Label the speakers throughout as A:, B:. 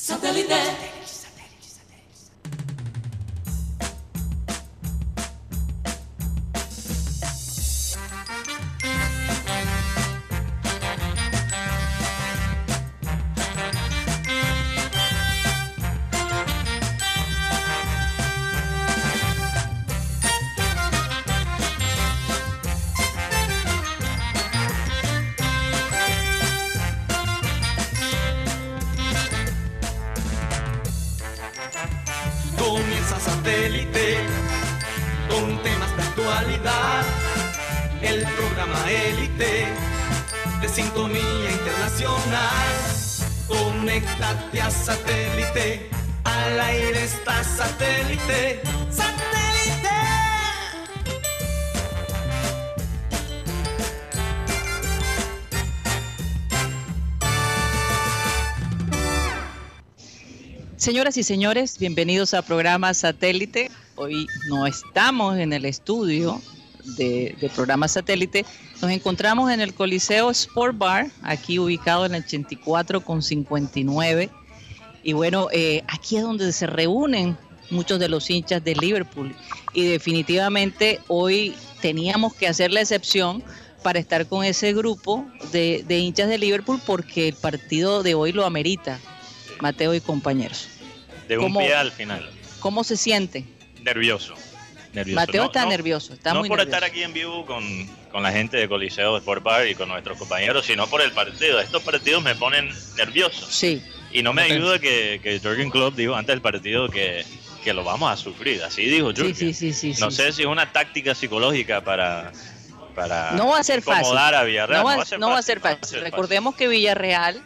A: Satellite.
B: Satélite. Al aire está satélite. ¡Satélite!
C: Señoras y señores, bienvenidos a programa Satélite. Hoy no estamos en el estudio de, de, programa Satélite. Nos encontramos en el Coliseo Sport Bar, aquí ubicado en el 84 con 59. Y bueno, eh, aquí es donde se reúnen muchos de los hinchas de Liverpool. Y definitivamente hoy teníamos que hacer la excepción para estar con ese grupo de, de hinchas de Liverpool porque el partido de hoy lo amerita. Mateo y compañeros.
D: De un
C: ¿Cómo-
D: pie al final.
C: ¿Cómo se siente?
D: Nervioso. Nervioso.
C: Mateo
D: No-
C: está
D: no-
C: nervioso, está
D: no
C: muy
D: por
C: nervioso.
D: estar aquí en vivo con, con la gente de Coliseo Sport Bar y con nuestros compañeros, sino por el partido. Estos partidos me ponen nervioso.
C: Sí,
D: Y no me ayuda que, que Jürgen Klopp dijo antes del partido que, que lo vamos a sufrir. Así dijo
C: sí,
D: Jürgen.
C: sí, sí, sí.
D: no
C: sí,
D: sé
C: sí.
D: si es una táctica psicológica para, para
C: No va a ser fácil.
D: a Villarreal.
C: No va, no va a ser fácil.
D: fácil.
C: Recordemos que Villarreal,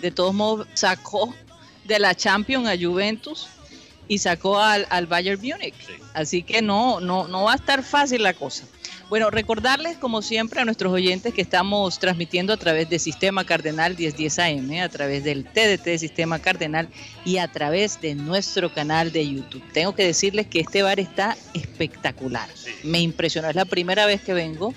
C: de todos modos, sacó de la Champions a Juventus y sacó al, al Bayern Múnich.
D: Sí.
C: Así que no, no, no va a estar fácil la cosa. Bueno, recordarles como siempre a nuestros oyentes que estamos transmitiendo a través de Sistema Cardenal 1010 AM, a través del TDT de Sistema Cardenal y a través de nuestro canal de YouTube. Tengo que decirles que este bar está espectacular.
D: Sí.
C: Me impresionó, es la primera vez que vengo.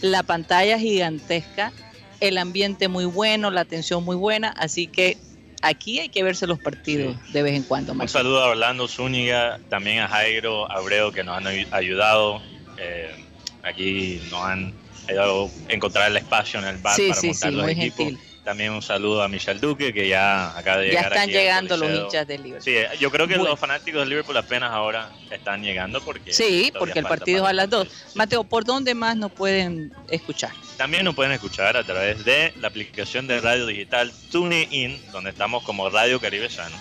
C: La pantalla gigantesca, el ambiente muy bueno, la atención muy buena, así que aquí hay que verse los partidos de vez en cuando.
D: Un saludo a Orlando Zúñiga, también a Jairo Abreu que nos han ay- ayudado. Eh, aquí nos han ayudado a encontrar el espacio en el bar
C: Sí,
D: para
C: sí,
D: montar
C: sí,
D: los
C: muy
D: equipos.
C: gentil.
D: También un saludo a Michelle Duque que ya acaba de
C: Ya
D: llegar.
C: están
D: aquí al
C: llegando los hinchas del Liverpool.
D: Sí, eh, yo creo que
C: Bueno.
D: los fanáticos del Liverpool apenas ahora están llegando porque
C: Sí, porque el partido es a las 2.
D: Sí.
C: Mateo, ¿por dónde más nos pueden escuchar?
D: También nos pueden escuchar a través de la aplicación de radio digital TuneIn, donde estamos como Radio Caribe Sano.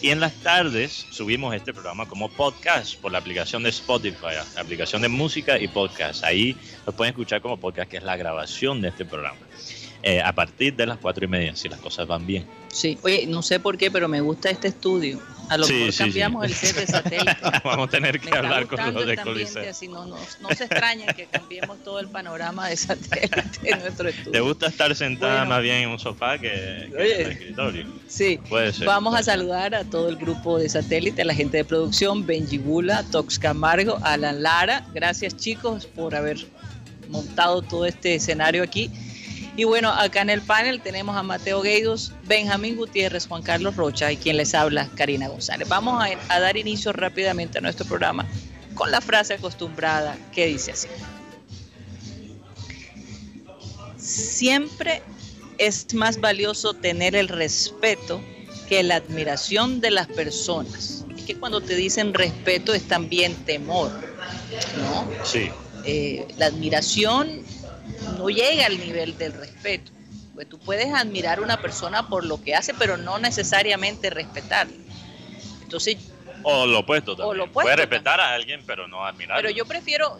D: Y en las tardes subimos este programa como podcast por la aplicación de Spotify, la aplicación de música y podcast. Ahí lo pueden escuchar como podcast, que es la grabación de este programa. Eh, a partir de las cuatro y media, si las cosas van bien.
C: Sí, oye, no sé por qué, pero me gusta este estudio. A lo
D: Sí,
C: mejor
D: sí,
C: cambiamos
D: sí.
C: el set de satélite.
D: Vamos a tener
C: Me
D: que
C: está
D: hablar con los de Coliseo.
C: así no, no, no se extrañen que cambiemos todo el panorama de satélite en nuestro
D: ¿Te
C: estudio.
D: gusta estar sentada
C: Bueno.
D: más bien en un sofá que, que
C: Oye.
D: en el escritorio?
C: Sí,
D: Puede ser.
C: Vamos a
D: ser.
C: saludar a todo el grupo de satélite, a la gente de producción, Benji Bula, Tox Camargo, Alan Lara. Gracias chicos por haber montado todo este escenario aquí. Y bueno, acá en el panel tenemos a Mateo Gueidos, Benjamín Gutiérrez, Juan Carlos Rocha y quien les habla, Karina González. Vamos a, a dar inicio rápidamente a nuestro programa con la frase acostumbrada que dice así. Siempre es más valioso tener el respeto que la admiración de las personas. Es que cuando te dicen respeto es también temor, ¿no?
D: Sí,
C: Eh, la admiración no llega al nivel del respeto. Pues tú puedes admirar a una persona por lo que hace, pero no necesariamente respetarla. Entonces,
D: o lo opuesto también.
C: O lo opuesto
D: Puedes respetar a alguien, pero no admirarlo.
C: pero yo prefiero,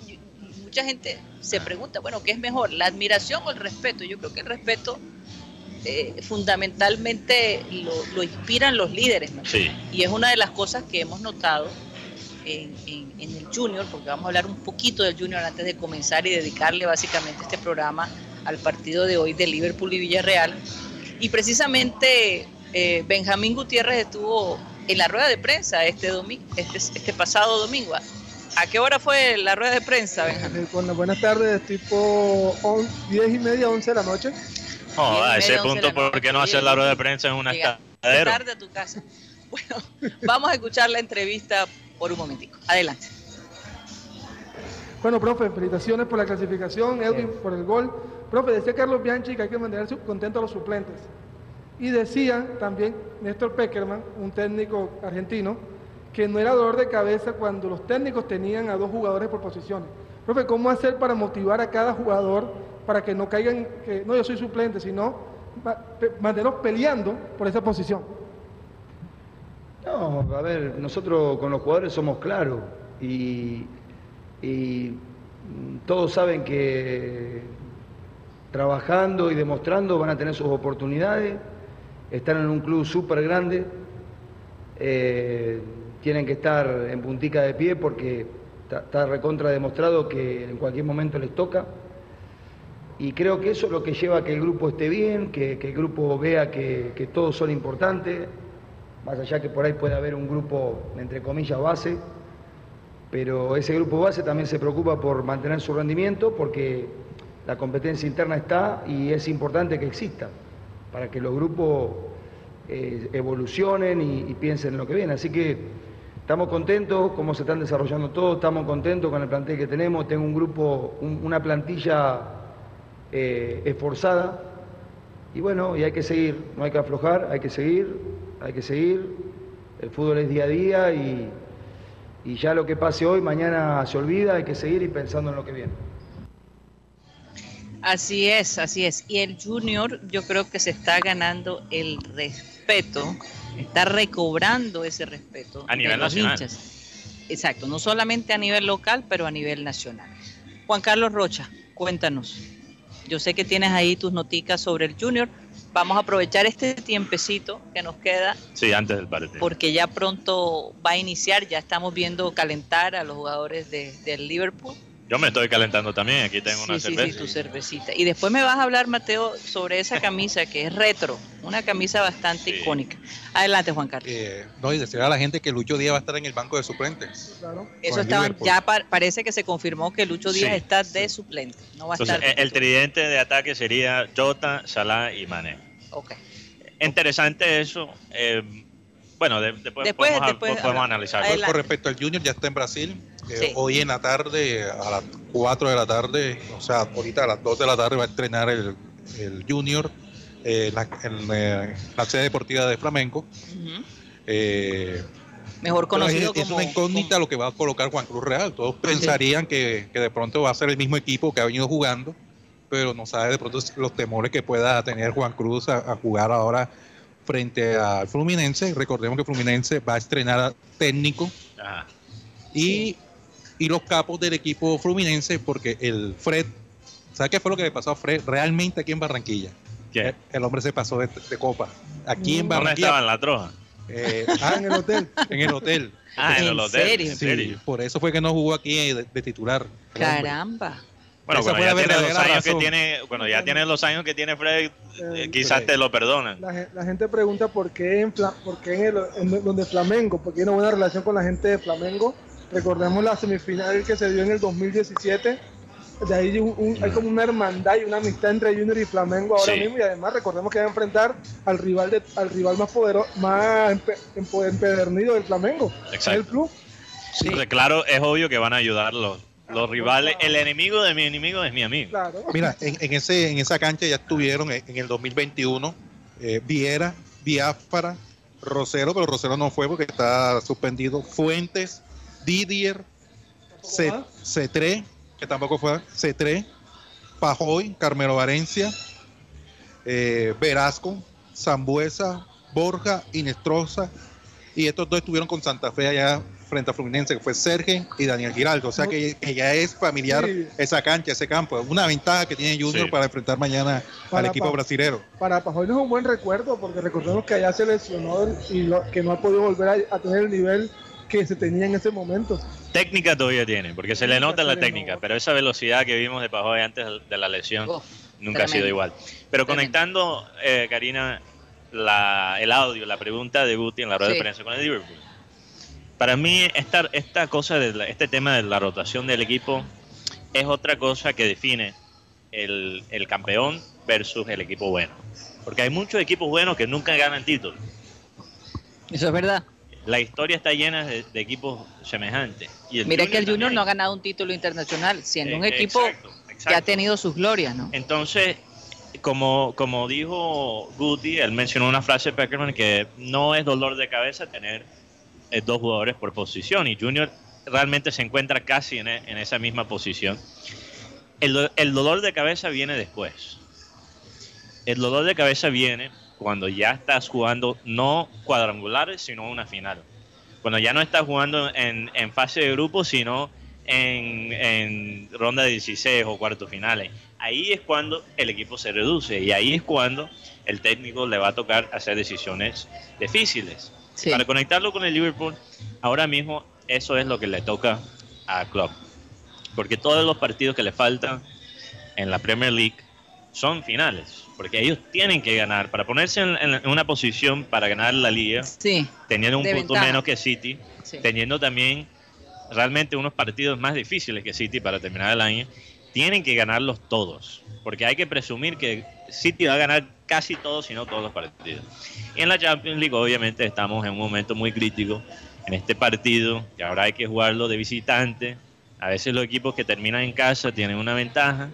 C: mucha gente se pregunta, bueno, ¿qué es mejor, la admiración o el respeto? Yo creo que el respeto eh, fundamentalmente lo, lo inspiran los líderes, ¿no?
D: Sí,
C: Y es una de las cosas que hemos notado en, en- en el Junior, porque vamos a hablar un poquito del Junior antes de comenzar y dedicarle básicamente este programa al partido de hoy de Liverpool y Villarreal. Y precisamente eh, Benjamín Gutiérrez estuvo en la rueda de prensa este, domingo, este, este pasado domingo. ¿A qué hora fue la rueda de prensa, Benjamín?
E: Eh, Bueno, buenas tardes, tipo 10 y media, 11 de la noche.
C: Y
D: a ese punto. ¿por qué no hacer la rueda de prensa en una
C: tarde a tu casa. Bueno, vamos a escuchar la entrevista por un momentico. Adelante.
E: Bueno, profe, felicitaciones por la clasificación, Edwin por el gol. Profe, decía Carlos Bianchi que hay que mantener contento a los suplentes. Y decía también Néstor Peckerman, un técnico argentino, que no era dolor de cabeza cuando los técnicos tenían a dos jugadores por posiciones. Profe, ¿cómo hacer para motivar a cada jugador para que no caigan, que no yo soy suplente, sino mantenernos peleando por esa posición?
A: No, a ver, nosotros con los jugadores somos claros y, todos saben que trabajando y demostrando van a tener sus oportunidades, están en un club súper grande, eh, tienen que estar en puntica de pie porque está, recontra demostrado que en cualquier momento les toca. Y creo que eso es lo que lleva a que el grupo esté bien, que, el grupo vea que, que todos son importantes, más allá que por ahí puede haber un grupo, entre comillas, base, pero ese grupo base también se preocupa por mantener su rendimiento porque la competencia interna está y es importante que exista para que los grupos eh, evolucionen y, piensen en lo que viene. Así que estamos contentos cómo se están desarrollando todos, estamos contentos con el plantel que tenemos, tengo un grupo, una plantilla eh, esforzada. Y bueno, y hay que seguir, no hay que aflojar, hay que seguir hay que seguir, el fútbol es día a día y, ya lo que pase hoy, mañana se olvida, hay que seguir y pensando en lo que viene.
C: Así es, así es. Y el junior yo creo que se está ganando el respeto, está recobrando ese respeto.
D: A nivel nacional.
C: Exacto, no solamente a nivel local, pero a nivel nacional. Juan Carlos Rocha, cuéntanos. Yo sé que tienes ahí tus noticas sobre el junior, vamos a aprovechar este tiempecito que nos queda.
D: Sí, antes del partido.
C: Porque ya pronto va a iniciar, ya estamos viendo calentar a los jugadores de, del Liverpool.
D: Yo me estoy calentando también, aquí tengo una
C: sí,
D: cerveza.
C: Sí, tu cervecita. Y después me vas a hablar, Mateo, sobre esa camisa que es retro, una camisa bastante icónica. Adelante, Juan Carlos.
F: Eh, no, y decir a la gente que Lucho Díaz va a estar en el banco de suplentes.
C: Claro. Eso estaban, ya parece que se confirmó que Lucho Díaz está de suplente. No va a estar
D: el, tridente de ataque sería Jota, Salah y Mané.
C: Ok.
D: Interesante eso. Eh, bueno, después, podemos, analizar.
F: Con respecto al Junior, ya está en Brasil. Eh, hoy en la tarde, a las 4 de la tarde, o sea, ahorita a las 2 de la tarde va a entrenar el, Junior eh, en la sede deportiva de Flamenco.
C: Mejor conocido
F: es, una incógnita lo que va a colocar Juan Cruz Real. Todos pensarían que, que, de pronto va a ser el mismo equipo que ha venido jugando, pero no sabe de pronto los temores que pueda tener Juan Cruz a, jugar ahora frente al Fluminense. Recordemos que Fluminense va a estrenar técnico y, y, los capos del equipo Fluminense, porque el Fred, ¿sabe qué fue lo que le pasó a Fred realmente aquí en Barranquilla? El, hombre se pasó de, copa. Aquí en Barranquilla.
D: estaba en la troja?
F: Eh, ah, en el hotel. En el hotel.
D: Ah, en, el hotel. ¿En serio?
F: por eso fue que no jugó aquí de, titular.
C: Caramba.
D: Bueno, cuando ya, tiene los años que tiene, bueno, ya tiene los años que tiene Fred, eh, quizás te lo perdonan.
E: La, gente pregunta por qué en, por qué en, el, en donde Flamengo, porque tiene una buena relación con la gente de Flamengo. Recordemos la semifinal que se dio en el 2017. De ahí hay como una hermandad y una amistad entre Junior y Flamengo ahora mismo. Y además recordemos que va a enfrentar al rival de, al rival más poderoso, más empedernido del Flamengo.
D: Exacto.
E: El club.
D: Sí. claro, es obvio que van a ayudarlos los rivales, el enemigo de mi enemigo es mi amigo.
F: Mira, en, ese, en esa cancha ya estuvieron en, el 2021 eh, Viera, Biafara, Rosero, pero Rosero no fue porque está suspendido. Fuentes, Didier, C3, que tampoco fue, C3, Pajoy, Carmelo Valencia, eh, Velasco, Zambuesa, Borja, Inestrosa, y estos dos estuvieron con Santa Fe allá frente a Fluminense, que fue Sergio y Daniel Giraldo. O sea que, ya es familiar esa cancha, ese campo. Una ventaja que tiene Junior para enfrentar mañana al equipo brasilero.
E: Para Pajoy no es un buen recuerdo, porque recordemos que allá se lesionó y que no ha podido volver a, tener el nivel que se tenía en ese momento.
D: Técnica todavía tiene, porque se le nota la técnica, pero esa velocidad que vimos de Pajoy antes de la lesión nunca ha sido igual. Pero conectando, eh, Karina, la, el audio, la pregunta de Guti en la rueda de prensa con el Liverpool para mí esta, esta cosa, de este tema de la rotación del equipo es otra cosa que define el, campeón versus el equipo bueno. Porque hay muchos equipos buenos que nunca ganan títulos.
C: Eso es verdad.
D: La historia está llena de, de equipos semejantes. Y el
C: Mira que el Junior
D: también.
C: no ha ganado un título internacional, siendo un
D: Eh,
C: equipo
D: exacto,
C: que ha tenido sus glorias, ¿no?
D: Entonces, como, como dijo Guti, él mencionó una frase de Peckerman que no es dolor de cabeza tener eh, dos jugadores por posición y Junior realmente se encuentra casi en, e- en esa misma posición. El, el dolor de cabeza viene después. El dolor de cabeza viene cuando ya estás jugando no cuadrangulares, sino una final. Cuando ya no estás jugando en, en fase de grupo, sino en, en ronda de 16 o cuartos finales. Ahí es cuando el equipo se reduce y ahí es cuando el técnico le va a tocar hacer decisiones difíciles.
C: Sí.
D: Para conectarlo con el Liverpool, ahora mismo eso es lo que le toca a Klopp. Porque todos los partidos que le faltan en la Premier League son finales. Porque ellos tienen que ganar para ponerse en, en una posición para ganar la liga,
C: Sí,
D: teniendo un punto
C: ventaja.
D: menos que City,
C: sí.
D: teniendo también realmente unos partidos más difíciles que City para terminar el año, tienen que ganarlos todos, porque hay que presumir que City va a ganar casi todos, si no todos los partidos. Y en la Champions League obviamente estamos en un momento muy crítico en este partido, que ahora hay que jugarlo de visitante. A veces los equipos que terminan en casa tienen una ventaja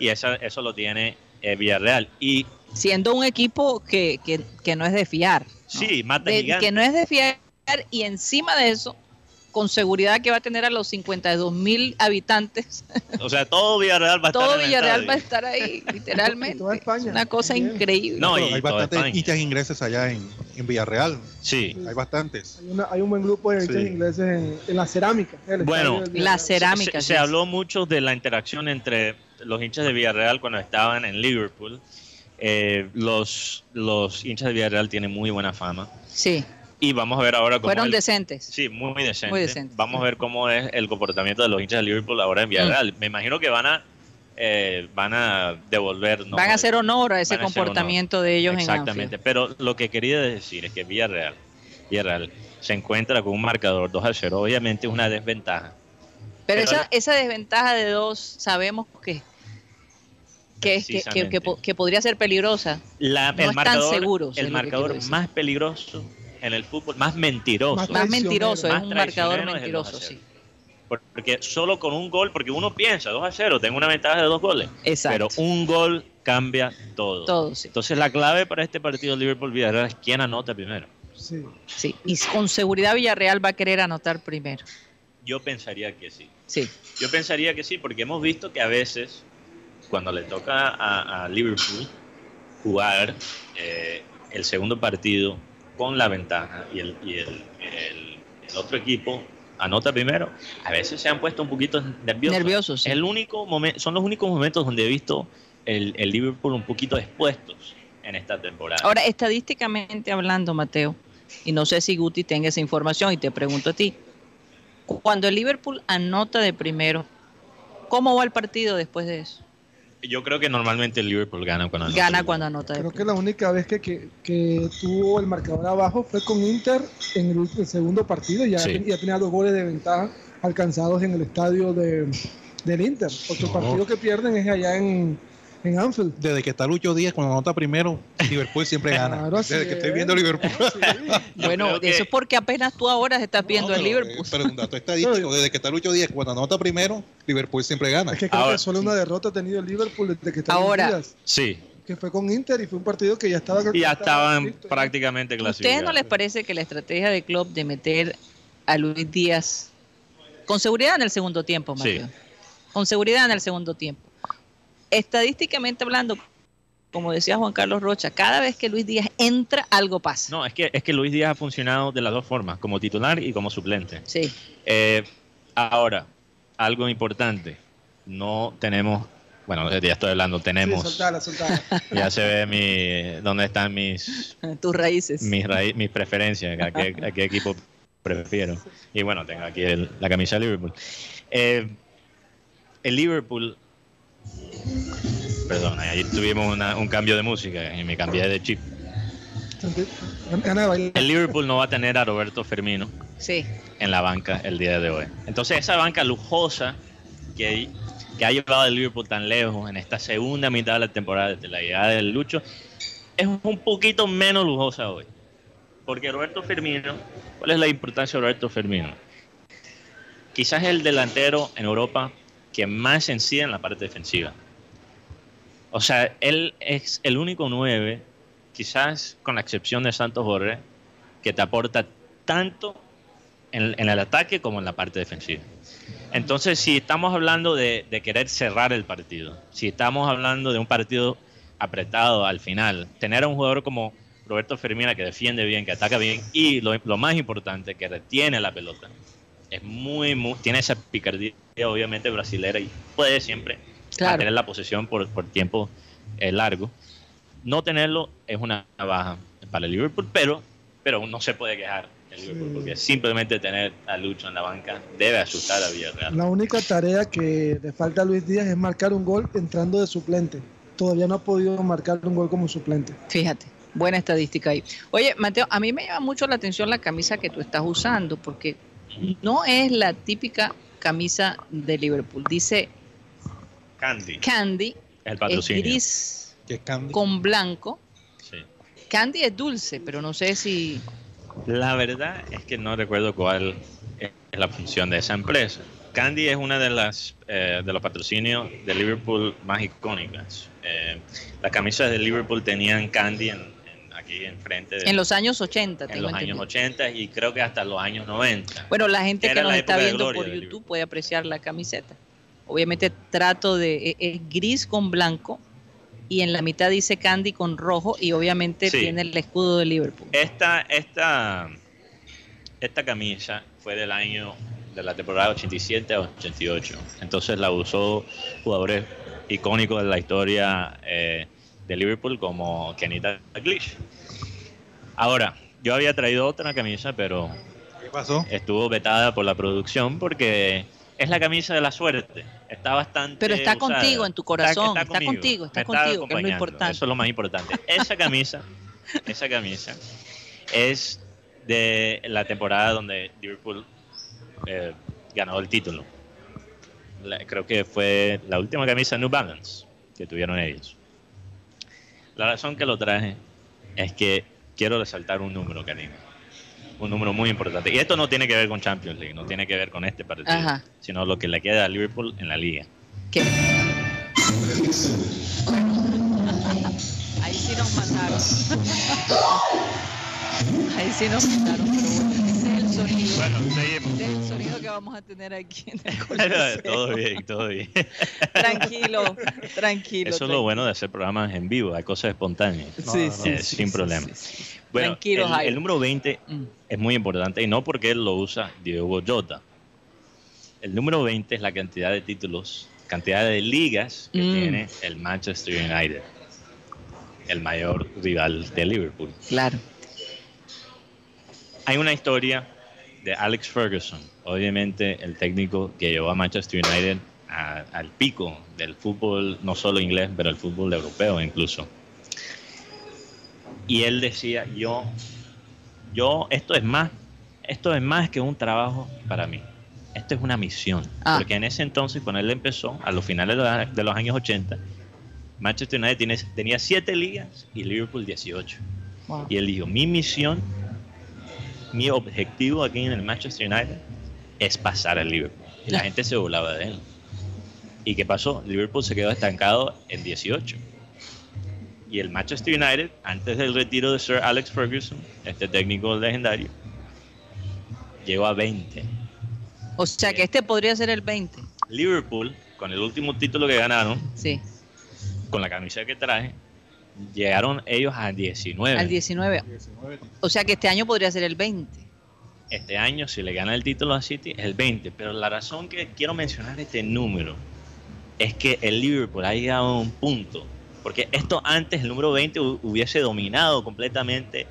D: y esa- eso lo tiene eh, Villarreal. Y
C: Siendo un equipo que, que, que no es de fiar. ¿no?
D: sí, mata
C: De- que no es de fiar y encima de eso, con seguridad que va a tener a los 52 mil habitantes,
D: O sea, todo Villarreal va a estar
C: todo
D: en el
C: Villarreal va a estar ahí, literalmente.
E: Y toda España,
C: Es una cosa increíble.
D: No, y
F: hay bastantes hinchas ingleses allá en, en Villarreal.
D: Sí.
F: Hay bastantes.
E: Hay, una- hay un buen grupo de hinchas
F: Sí.
E: ingleses en, en la cerámica.
D: Bueno,
C: La cerámica.
D: Se,
C: sí
D: se
C: es.
D: habló mucho de la interacción entre los hinchas de Villarreal cuando estaban en Liverpool. Eh, los, los hinchas de Villarreal tienen muy buena fama.
C: Sí,
D: Y vamos a ver ahora cómo.
C: fueron
D: el-
C: decentes.
D: Sí, muy, muy decente.
C: Muy decente.
D: Vamos a ver cómo es el comportamiento de los hinchas de Liverpool ahora en Villarreal. Me imagino que van a eh, van a devolver. ¿no?
C: Van a hacer honor a ese
D: honor.
C: comportamiento de ellos en
D: Exactamente.
C: Anfield.
D: Pero lo que quería decir es que Villarreal, Villarreal se encuentra con un marcador 2 a 0. Obviamente es una desventaja.
C: Pero
D: Pero
C: esa,
D: la-
C: esa desventaja de dos sabemos que, que, es- que, que- que,
D: Precisamente.
C: po- que podría ser peligrosa.
D: La-
C: No
D: el
C: están
D: marcador,
C: seguros,
D: el marcador más peligroso en el fútbol, más mentiroso.
E: Más
C: Más mentiroso, es
D: Más
C: un marcador
D: traicionero es el 2 a
C: mentiroso,
D: 0.
C: sí.
D: Porque solo con un gol, porque uno piensa 2 a 0, tengo una ventaja de dos goles.
C: Exacto.
D: Pero un gol cambia todo.
C: Todo, sí.
D: Entonces la clave para este partido Liverpool-Villarreal es quién anota primero.
E: Sí.
C: sí. Y con seguridad Villarreal va a querer anotar primero.
D: Yo pensaría que sí.
C: Sí.
D: Yo pensaría que sí, porque hemos visto que a veces, cuando le toca a, a Liverpool jugar eh, el segundo partido con la ventaja y el, y el- el- el otro equipo anota primero, a veces se han puesto un poquito nerviosos.
C: Nerviosos, sí.
D: El único momen- son los únicos momentos donde he visto el, el Liverpool un poquito expuestos en esta temporada.
C: Ahora, estadísticamente hablando, Mateo, y no sé si Guti tenga esa información y te pregunto a ti, cuando el Liverpool anota de primero, ¿cómo va el partido después de eso?
D: Yo creo que normalmente el Liverpool gana cuando anota
C: Gana cuando anota
E: Creo que la única vez que, que, que tuvo el marcador abajo fue con Inter en el, el segundo partido. Ya,
D: Sí.
E: ya tenía dos goles de ventaja alcanzados en el estadio de, del Inter.
F: No.
E: partido que pierden es allá en, en Anfield.
F: Desde que está Lucho Díaz, cuando anota primero, Liverpool siempre gana.
E: Claro,
F: Desde que estoy
E: es.
F: viendo Liverpool.
D: Yo
C: Bueno,
D: que-
C: eso es porque apenas tú ahora estás viendo
F: No,
C: el
F: pero,
C: Liverpool.
F: eh, Pero un dato estadístico, desde que está Lucho Díaz, cuando anota primero, Liverpool siempre gana.
E: Es que creo
D: Ahora,
E: que solo una derrota ha tenido el Liverpool desde que está
C: Ahora.
E: Díaz,
D: Sí,
E: que fue con Inter y fue un partido que ya estaba
D: y ya estaban
E: listo,
D: prácticamente
C: ¿A
D: clasificados.
C: ustedes no les parece que la estrategia de Klopp de meter a Luis Díaz con seguridad en el segundo tiempo,
D: Sí.
C: Mateo? Con seguridad en el segundo tiempo. Estadísticamente hablando, como decía Juan Carlos Rocha, cada vez que Luis Díaz entra, algo pasa.
D: No, es que, es que Luis Díaz ha funcionado de las dos formas, como titular y como suplente.
C: Sí,
D: Eh, ahora, algo importante, no tenemos, bueno, ya estoy hablando,
E: Sí,
D: tenemos,
E: soltala, soltala.
D: ya se ve mi, dónde están mis,
C: tus raíces.
D: mis, raí- mis preferencias, a qué, a qué equipo prefiero. Y bueno, tengo aquí el- la camisa de Liverpool. Eh, el Liverpool, perdón, ahí tuvimos una- un cambio de música y me cambié de chip.
E: De.
D: El Liverpool no va a tener a Roberto Firmino
C: Sí,
D: en la banca el día de hoy. Entonces esa banca lujosa que, que ha llevado al Liverpool tan lejos en esta segunda mitad de la temporada desde la llegada del Lucho es un poquito menos lujosa hoy. Porque Roberto Firmino, ¿cuál es la importancia de Roberto Firmino? Quizás el delantero en Europa que más incide en la parte defensiva. O sea, él es el único 9, quizás con la excepción de Santos Borre, que te aporta tanto en, el ataque como en la parte defensiva. Entonces, si estamos hablando de, querer cerrar el partido, si estamos hablando de un partido apretado al final, tener a un jugador como Roberto Firmina que defiende bien, que ataca bien y lo más importante, que retiene la pelota, es muy, muy tiene esa picardía obviamente brasilera y puede siempre
C: Claro.
D: mantener la posesión por, por tiempo eh, largo. No tenerlo es una baja para el Liverpool, pero, pero no se puede quejar el Liverpool,
E: Sí.
D: porque simplemente tener a Lucho en la banca debe asustar a Villarreal.
E: La única tarea que le falta a Luis Díaz es marcar un gol entrando de suplente. Todavía no ha podido marcar un gol como suplente.
C: Fíjate, buena estadística ahí. Oye, Mateo, a mí me llama mucho la atención la camisa que tú estás usando, porque no es la típica camisa de Liverpool. Dice
D: Candy,
C: Candy,
D: el
C: es
D: patrocinio.
C: gris
F: Que es Candy.
C: con blanco.
D: Sí.
C: Candy es dulce, pero no sé si...
D: La verdad es que no recuerdo cuál es la función de esa empresa. Candy es una de las eh, de los patrocinios de Liverpool más icónicas. Eh, las camisas de Liverpool tenían Candy en- aquí enfrente de,
C: En los años 80,
D: en
C: tengo
D: los años
C: entendido.
D: 80 y creo que hasta los años 90.
C: Bueno, la gente que nos está viendo por YouTube puede apreciar la camiseta. Obviamente trato de... e- Es gris con blanco y en la mitad dice Candy con rojo y obviamente
D: Sí.
C: tiene el escudo de Liverpool.
D: Esta, esta, esta camisa fue del año de la temporada 87 a 88. Entonces la usó jugadores icónicos de la historia eh, de Liverpool como Kenny Dalglish. Ahora, yo había traído otra camisa, pero
F: ¿Qué pasó?
D: estuvo vetada por la producción porque es la camisa de la suerte. Está bastante.
C: Pero está
D: usada.
C: contigo en tu corazón, está contigo, está
D: me
C: contigo, que es lo importante.
D: Eso es lo más importante. Esa camisa, esa camisa es de la temporada donde Liverpool eh, ganó el título. La- creo que fue la última camisa New Balance que tuvieron ellos. La razón que lo traje es que quiero resaltar un número, Karina. Un número muy importante. Y esto no tiene que ver con Champions League, no tiene que ver con este partido,
C: Ajá.
D: sino lo que le queda a Liverpool en la liga.
C: ¿Qué? Ahí sí nos mataron. Ahí sí nos mataron, pero bueno, ese es el sonido.
D: Bueno, seguimos.
C: Ese es el sonido que vamos a tener aquí en el
D: todo bien, todo bien.
C: Tranquilo, tranquilo.
D: Eso es lo bueno de hacer programas en vivo, hay cosas espontáneas.
C: Sí,
F: No,
C: sí,
D: eh,
C: sí,
D: sin
C: sí,
D: problema.
C: sí, sí.
D: Bueno,
C: Tranquilo,
D: el,
C: Jairo.
D: el número 20
C: Mm.
D: es muy importante y no porque él lo usa Diego Jota. El número 20 es la cantidad de títulos, cantidad de ligas que
C: Mm.
D: tiene el Manchester United, el mayor rival de Liverpool.
C: Claro.
D: Hay una historia de Alex Ferguson, obviamente el técnico que llevó a Manchester United a- al pico del fútbol, no solo inglés, pero el fútbol europeo incluso. Y él decía, yo, yo, esto es más, esto es más que un trabajo para mí. Esto es una misión.
C: Ah.
D: Porque en ese entonces, cuando él empezó, a los finales de los, de los años 80, Manchester United tiene- tenía siete ligas y Liverpool 18.
C: Wow.
D: Y él dijo, mi misión, mi objetivo aquí en el Manchester United es pasar al Liverpool. Y la gente se burlaba de él. ¿Y qué pasó? Liverpool se quedó estancado en 18. Y el Manchester United, antes del retiro de Sir Alex Ferguson, este técnico legendario, llegó a 20.
C: O sea que este podría ser el 20.
D: Liverpool, con el último título que ganaron,
C: Sí,
D: con la camisa que traje, llegaron ellos a 19.
C: al 19. O sea que este año podría ser el 20.
D: este año, si le gana el título a City, es el 20. Pero la razón que quiero mencionar este número es que el Liverpool ha llegado a un punto. Porque esto antes, el número 20, hu- hubiese dominado completamente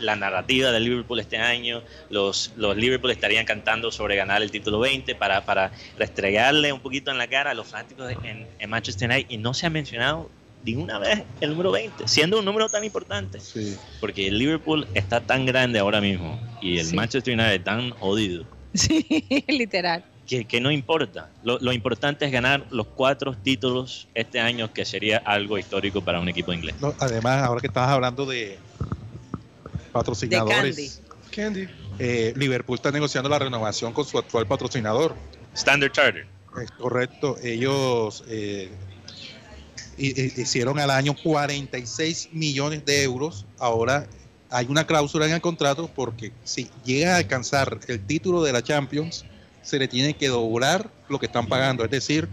D: la narrativa del Liverpool este año. Los, los Liverpool estarían cantando sobre ganar el título 20 para, para restregarle un poquito en la cara a los fanáticos en, en Manchester United. Y no se ha mencionado ninguna vez el número 20, siendo un número tan importante.
F: Sí.
D: Porque el Liverpool está tan grande ahora mismo y el
C: Sí.
D: Manchester United tan jodido
C: Sí, literal.
D: que, que no importa. Lo, lo importante es ganar los cuatro títulos este año, que sería algo histórico para un equipo inglés.
F: No, además, ahora que estabas hablando de, patrocinadores.
E: Candy.
F: Eh, Liverpool está negociando la renovación con su actual patrocinador.
D: Standard Charter.
F: Es correcto. Ellos eh, hicieron al año 46 millones de euros. Ahora hay una cláusula en el contrato porque si llega a alcanzar el título de la Champions, se le tiene que doblar lo que están pagando, es decir,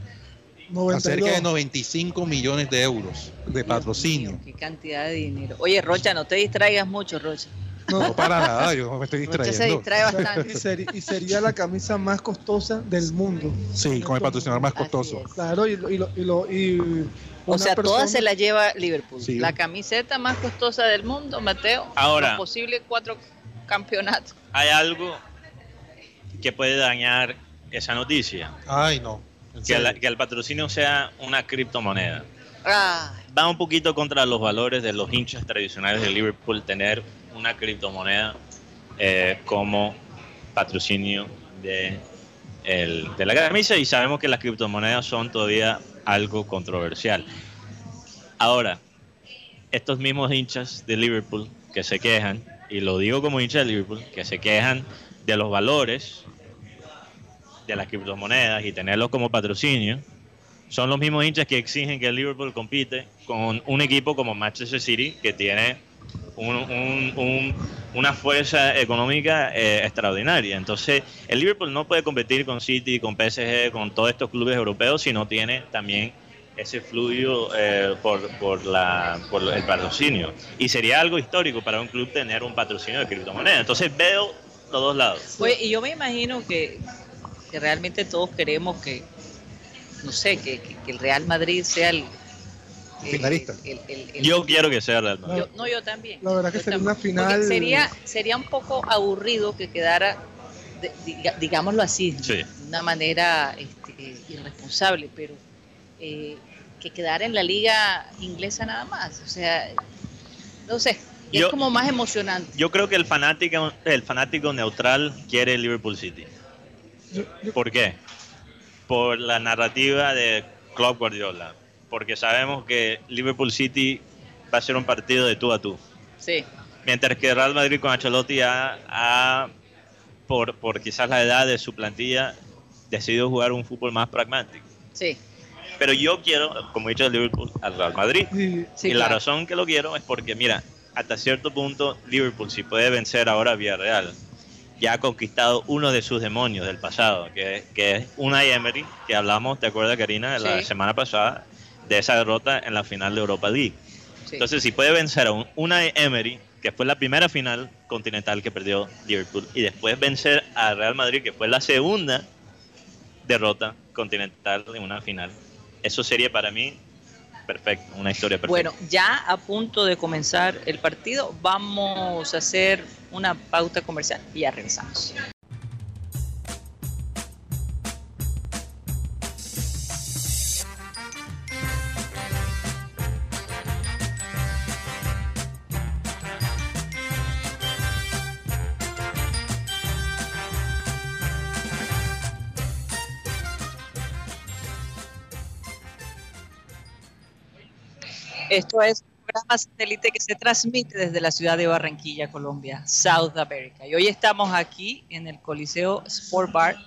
E: 92.
F: cerca de 95 millones de euros de patrocinio.
C: Qué cantidad de dinero. Oye, Rocha, no te distraigas mucho, Rocha.
F: No para nada, yo no me estoy
C: se
F: distrayendo.
C: distrae
E: y, y sería la camisa más costosa del mundo.
F: Sí, con el patrocinador más costoso.
E: Claro, y, lo- y, lo- y, lo- y
C: O sea,
E: persona-
C: todas se la lleva Liverpool.
F: Sí.
C: La camiseta más costosa del mundo, Mateo.
D: Ahora.
C: Los posibles cuatro campeonatos.
D: Hay algo que puede dañar esa noticia.
F: Ay, no.
D: Que,
F: serio.
D: la- que el patrocinio sea una criptomoneda.
C: Ah,
D: Va un poquito contra los valores de los hinchas tradicionales de Liverpool tener una criptomoneda eh, como patrocinio de, el- de la camisa y sabemos que las criptomonedas son todavía algo controversial. Ahora, estos mismos hinchas de Liverpool que se quejan, y lo digo como hincha de Liverpool, que se quejan de los valores de las criptomonedas y tenerlos como patrocinio, son los mismos hinchas que exigen que el Liverpool compite con un equipo como Manchester City que tiene un- un- un- una fuerza económica eh, extraordinaria. Entonces, el Liverpool no puede competir con City, con PSG, con todos estos clubes europeos si no tiene también ese fluido eh, por, por, la, por el patrocinio. Y sería algo histórico para un club tener un patrocinio de criptomonedas. Entonces, veo los dos lados.
C: Oye, y yo me imagino que, que realmente todos queremos que, no sé, que, que- que el Real Madrid sea el...
F: Finalista.
C: el- el- el-
D: Yo quiero que sea Real Madrid.
C: yo- no, yo también.
E: La verdad que sería
C: también.
E: una final-
C: Porque Sería, sería un poco aburrido que quedara, de- diga- digámoslo así,
D: Sí.
C: de una manera este, irresponsable, pero eh, que quedara en la liga inglesa nada más. O sea, no sé, es
D: Yo-
C: como más emocionante.
D: Yo creo que el fanático, el fanático neutral quiere Liverpool City.
E: Yo-
D: ¿Por qué? Por la narrativa de Klopp Guardiola. Porque sabemos que Liverpool City va a ser un partido de tú a tú.
C: Sí,
D: Mientras que Real Madrid con Ancelotti ha, ha, por, por quizás la edad de su plantilla, decidido jugar un fútbol más pragmático.
C: sí.
D: Pero yo quiero, como he dicho, Liverpool al Real Madrid.
E: y-
C: sí,
D: y la
C: claro.
D: razón que lo quiero es porque, mira, hasta cierto punto Liverpool, si puede vencer ahora a Villarreal, ya ha conquistado uno de sus demonios del pasado, que, que es una Emery, que hablamos, ¿te acuerdas, Karina, la
C: Sí.
D: semana pasada, de esa derrota en la final de Europa League?
C: sí.
D: Entonces, si puede vencer a un, una Emery, que fue la primera final continental que perdió Liverpool, y después vencer a Real Madrid, que fue la segunda derrota continental en una final, eso sería para mí perfecto, una historia perfecta.
C: Bueno, ya a punto de comenzar el partido, vamos a hacer una pauta comercial y ya regresamos. Esto es un programa satélite que se transmite desde la ciudad de Barranquilla, Colombia, South America. Y hoy estamos aquí en el Coliseo Sport Bar.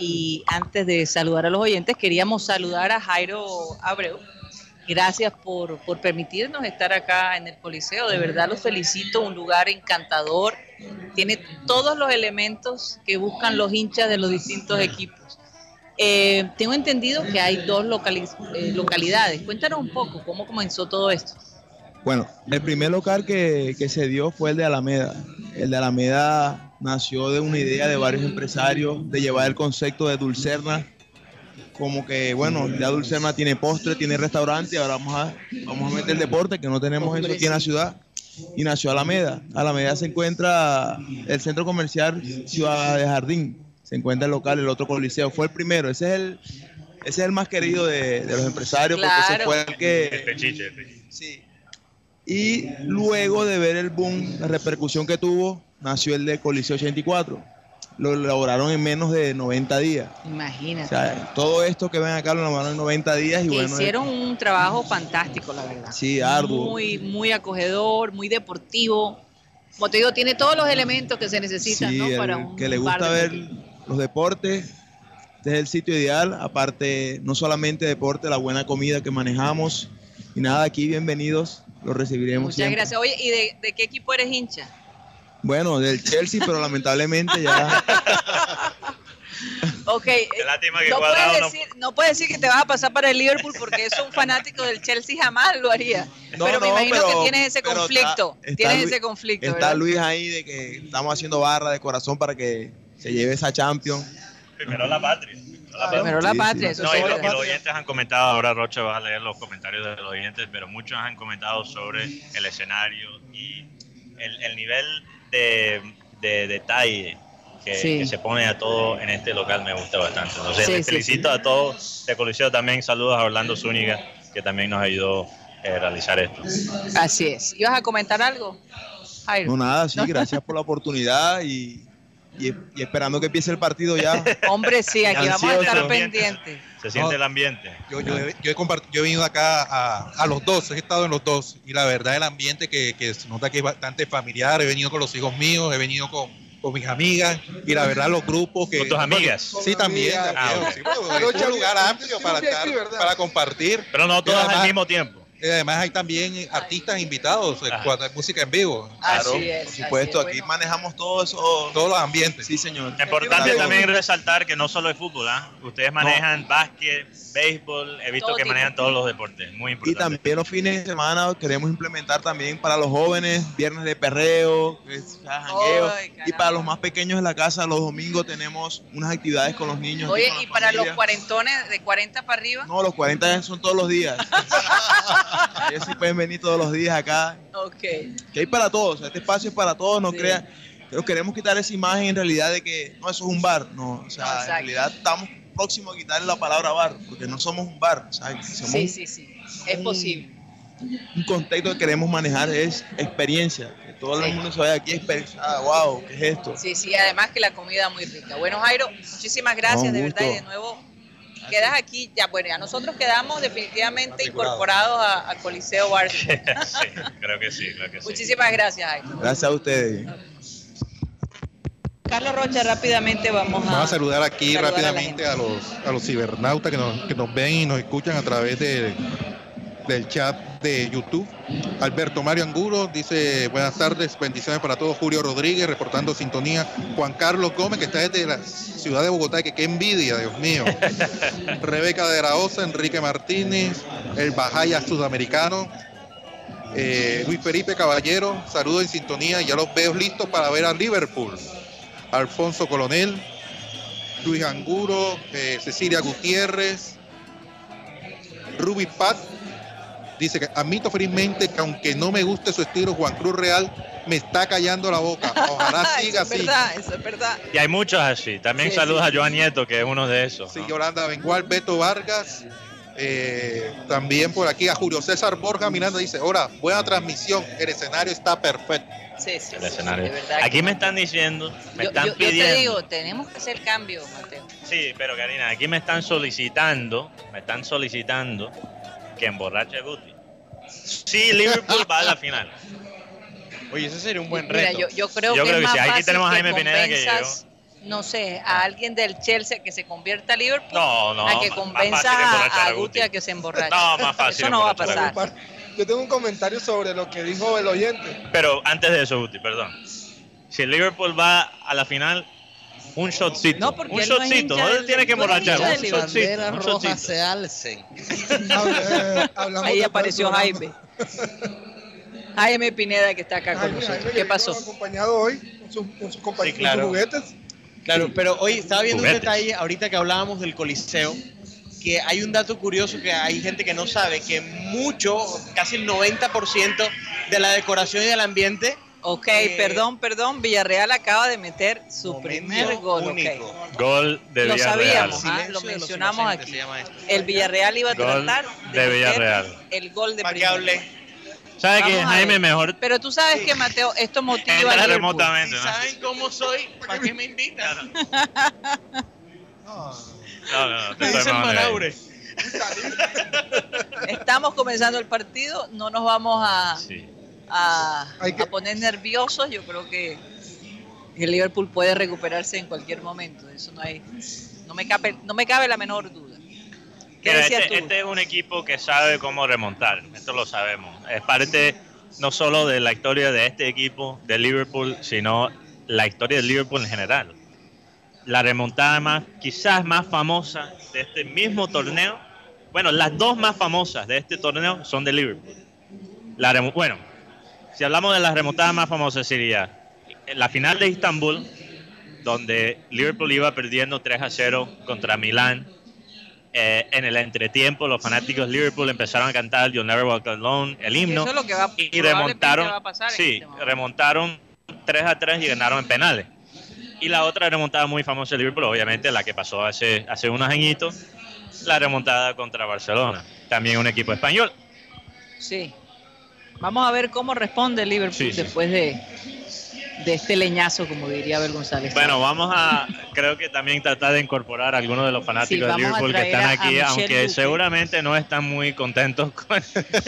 C: Y antes de saludar a los oyentes, queríamos saludar a Jairo Abreu. Gracias por, por permitirnos estar acá en el Coliseo. De verdad los felicito, un lugar encantador. Tiene todos los elementos que buscan los hinchas de los distintos equipos. Eh, tengo entendido que hay dos locali- eh, localidades. Cuéntanos un poco cómo comenzó todo esto.
G: Bueno, el primer local que, que se dio fue el de Alameda. El de Alameda nació de una idea de varios empresarios de llevar el concepto de Dulcerna. Como que, bueno, ya Dulcerna tiene postre, tiene restaurante, ahora vamos a, vamos a meter deporte, que no tenemos eso aquí en la ciudad. Y nació Alameda. Alameda se encuentra el centro comercial Ciudad de Jardín. Se encuentra el local, el otro coliseo. Fue el primero. Ese es el, ese es el más querido de, de los empresarios porque ese
C: Claro.
G: fue el que... Sí. Y luego de ver el boom, la repercusión que tuvo, nació el de Coliseo 84. Lo elaboraron en menos de 90 días. O
C: Imagínate.
G: sea, todo esto que ven acá lo elaboraron en 90 días y
C: que
G: bueno,
C: hicieron un trabajo fantástico, la verdad.
G: sí, arduo.
C: Muy, muy acogedor, muy deportivo. Como te digo, tiene todos los elementos que se necesitan,
G: Sí,
C: ¿no?
G: el
C: Para un
G: que le
C: bar
G: gusta
C: de
G: ver. Los deportes, este es el sitio ideal. Aparte, no solamente deporte, la buena comida que manejamos. Y nada, aquí bienvenidos, los recibiremos.
C: Muchas
G: siempre.
C: gracias. Oye, ¿y de, de qué equipo eres hincha?
G: Bueno, del Chelsea, pero lamentablemente ya.
C: Ok.
D: Qué lástima que
C: no, puedes
D: no-
C: decir, no puedes decir que te vas a pasar para el Liverpool porque es un fanático del Chelsea jamás lo haría.
G: No,
C: pero me
G: no,
C: imagino
G: pero-
C: que tienes ese
G: está-
C: conflicto.
G: está
C: tienes
G: Luis-
C: ese conflicto,
G: Está
C: ¿verdad?
G: Luis ahí de que estamos haciendo barra de corazón para que se lleve esa Champions.
D: Primero la patria. primero la patria.
C: Primero la
G: Sí,
C: patria,
G: sí.
C: eso
D: No, y,
C: es
D: lo- y
C: obvio.
D: los oyentes han comentado, ahora Rocha va a leer los comentarios de los oyentes, pero muchos han comentado sobre el escenario y el, el nivel de, de detalle que,
C: Sí.
D: que se pone a todo en este local me gusta bastante. Entonces,
C: Sí,
D: les
C: sí,
D: felicito a todos de Coliseo también. Saludos a Orlando Zúñiga, que también nos ayudó eh, a realizar esto.
C: Así es. ¿Ibas a comentar algo? Jairo.
G: No, nada, sí, gracias por la oportunidad y, y- y esperando que empiece el partido ya.
C: Hombre, sí, aquí vamos a estar pendientes.
D: Se siente
F: No.
D: el ambiente.
F: Yo, yo, he- yo he yo he venido acá a, a los dos, he estado en los dos y la verdad el ambiente que, que se nota que es bastante familiar, he venido con los hijos míos, he venido con, con mis amigas y la verdad los grupos que...
D: ¿Con tus amigas?
F: Sí, también, también,
D: Ah, ok.
F: sí, bueno,
E: Pero
F: es un lugar amplio para, estar, para compartir.
D: Pero no todas
F: además-
D: al mismo tiempo.
F: Y además hay también artistas invitados, eh,
D: Ajá.
F: cuando hay música en vivo,
G: Claro,
C: Así es,
G: por supuesto,
C: así es.
G: aquí
C: Bueno.
G: manejamos todo eso.
F: todos los ambientes.
G: Sí, señor.
D: Importante
E: Claro.
D: también resaltar que no solo es fútbol, ¿ah? Ustedes manejan básquet, béisbol, he visto
C: Todo
D: que
C: tipo.
D: manejan todos los deportes, muy
G: Y
D: importante.
G: también los fines de semana queremos implementar también para los jóvenes, viernes de perreo, jangueo. Y para los más pequeños en la casa, los domingos tenemos unas actividades con los niños.
C: Oye, y para los cuarentones de 40 para arriba.
G: No, los 40 son todos los días. Ellos sí pueden venir todos los días acá.
C: Ok.
G: Que hay para todos, este espacio es para todos, no
C: Sí.
G: crean. Pero queremos quitar esa imagen en realidad de que no, eso es un bar. No, o sea,
C: No,
G: en
C: exacto.
G: realidad estamos próximos a quitarle la palabra bar, porque no somos un bar. sea, somos
C: Sí, sí, sí. Es
G: un-
C: posible.
G: un contexto que queremos manejar es experiencia. Que todo
C: Sí.
G: el mundo se vaya aquí. Ah, wow, ¿qué es esto?
C: Sí, sí, además que la comida muy rica. Bueno, Jairo, muchísimas gracias,
G: No,
C: de verdad, y de nuevo quedas aquí. Ya, bueno, ya nosotros quedamos definitivamente incorporados a, a Coliseo Bar.
D: sí, creo que sí, creo que sí.
C: Muchísimas gracias.
G: Gracias a ustedes.
C: Carlos Rocha, rápidamente vamos a,
F: Vamos a saludar aquí
C: saludar a
F: rápidamente
C: gente.
F: a, los, a los cibernautas que nos, que nos ven y nos escuchan a través de- del chat de YouTube. Alberto Mario Angulo dice buenas tardes, bendiciones para todos. Julio Rodríguez reportando sintonía. Juan Carlos Gómez que está desde la ciudad de Bogotá, que qué envidia, Dios mío. Rebeca de la Osa, Enrique Martínez, el Bajaya sudamericano. Eh, Luis Felipe Caballero, saludos en sintonía, ya los veo listos para ver a Liverpool. Alfonso Colonel, Luis Anguro, eh, Cecilia Gutiérrez, Ruby Pat, dice que admito felizmente que aunque no me guste su estilo, Juan Cruz Real me está callando la boca. Ojalá siga
C: eso
F: así.
C: es verdad, eso es verdad.
D: Y hay muchos así. También
C: Sí,
D: saludos
C: sí,
D: a Joan Nieto, que es uno de esos.
F: Sí,
D: ¿no?
F: Yolanda Bengual, Beto Vargas. eh, también por aquí a Julio César Borja Miranda dice, hola, buena transmisión, el escenario está perfecto.
C: Sí, sí,
D: El
C: sí,
D: escenario.
C: de verdad
D: Aquí me están diciendo, me
C: yo,
D: están
C: yo- yo
D: pidiendo.
C: te digo, tenemos que hacer cambio, Mateo.
D: Sí, pero Karina, aquí me están solicitando, me están solicitando que emborrache a Guti. Sí, Liverpool va a la final.
H: Oye, ese sería un buen
C: Mira,
H: reto.
C: yo, yo creo
D: Yo
C: que
D: creo
C: es
D: que
C: más
D: sí. Aquí
C: fácil
D: tenemos a Jaime Pineda que
C: convenzas, no sé, a alguien del Chelsea que se convierta a Liverpool
D: No, no.
C: a que convenza
D: fácil
C: a, a
D: Guti.
C: A que se emborrache.
D: No, más fácil
C: Eso no va a pasar.
E: Yo tengo un comentario sobre lo que dijo el oyente.
D: Pero antes de eso, Guti, perdón. Si el Liverpool va a la final, un shotcito.
C: No, porque
D: un
C: él
D: shotcito, no tiene que emborrachar. Un shotcito. Un shotcito.
H: se alcen.
C: Ahí apareció Jaime. Jaime Pineda que está acá con nosotros.
E: Jaime,
C: ¿Qué pasó?
E: acompañado hoy con sus, con sus compañeros,
H: Sí, claro.
E: con sus juguetes.
H: Claro, pero hoy estaba viendo
D: Juguetes.
H: un detalle ahorita que hablábamos del Coliseo, que hay un dato curioso que hay gente que no sabe, que mucho, casi el 90% de la decoración y del ambiente
C: Ok,
H: Eh,
C: perdón, perdón. Villarreal acaba de meter su primer gol.
D: Gol de
C: Lo
D: Villarreal.
C: sabíamos, ¿ah? Lo
H: de los
C: mencionamos aquí. El Villarreal iba a
D: Gol
C: tratar
D: de
C: meter
D: Villarreal.
C: el gol de
H: que hable.
D: ¿Sabe que
C: Vamos a
D: Jaime mejor?
C: Pero tú sabes que, Mateo, esto motiva
D: Entra
C: a Liverpool.
D: remotamente.
H: Si
D: ¿no?
H: saben cómo soy, ¿para qué me invitan?
D: No, no, no. te
H: Me
D: estoy
H: dicen. Manaure.
C: Estamos comenzando el partido, no nos vamos a,
D: Sí.
C: A,
E: Hay que-
C: a poner nerviosos, yo creo que el Liverpool puede recuperarse en cualquier momento. Eso no hay, no me cabe, no me cabe la menor duda. ¿Qué
D: Mira,
C: decías
D: este,
C: tú?
D: este es un equipo que sabe cómo remontar, esto lo sabemos. Es parte no solo de la historia de este equipo, de Liverpool, sino la historia de Liverpool en general. La remontada más, quizás más famosa de este mismo torneo, bueno, las dos más famosas de este torneo son de Liverpool. La remo- bueno, si hablamos de las remontadas más famosas sería la final de Istambul, donde Liverpool iba perdiendo 3 a 0 contra Milán. Eh, en el entretiempo, los fanáticos de Liverpool empezaron a cantar You'll Never Walk Alone, el himno,
C: Eso es lo que va,
D: y remontaron,
C: va a pasar
D: sí,
C: este
D: remontaron 3 a 3 y ganaron en penales. Y la otra remontada muy famosa de Liverpool, obviamente, la que pasó hace, hace unos añitos, la remontada contra Barcelona, también un equipo español.
C: Sí. Vamos a ver cómo responde el Liverpool
D: Sí, sí.
C: después de, de este leñazo, como diría Abel González.
D: Bueno, vamos a, creo que también tratar de incorporar a algunos de los fanáticos
C: Sí,
D: de Liverpool que están aquí, aunque
C: Duque.
D: seguramente no están muy contentos con,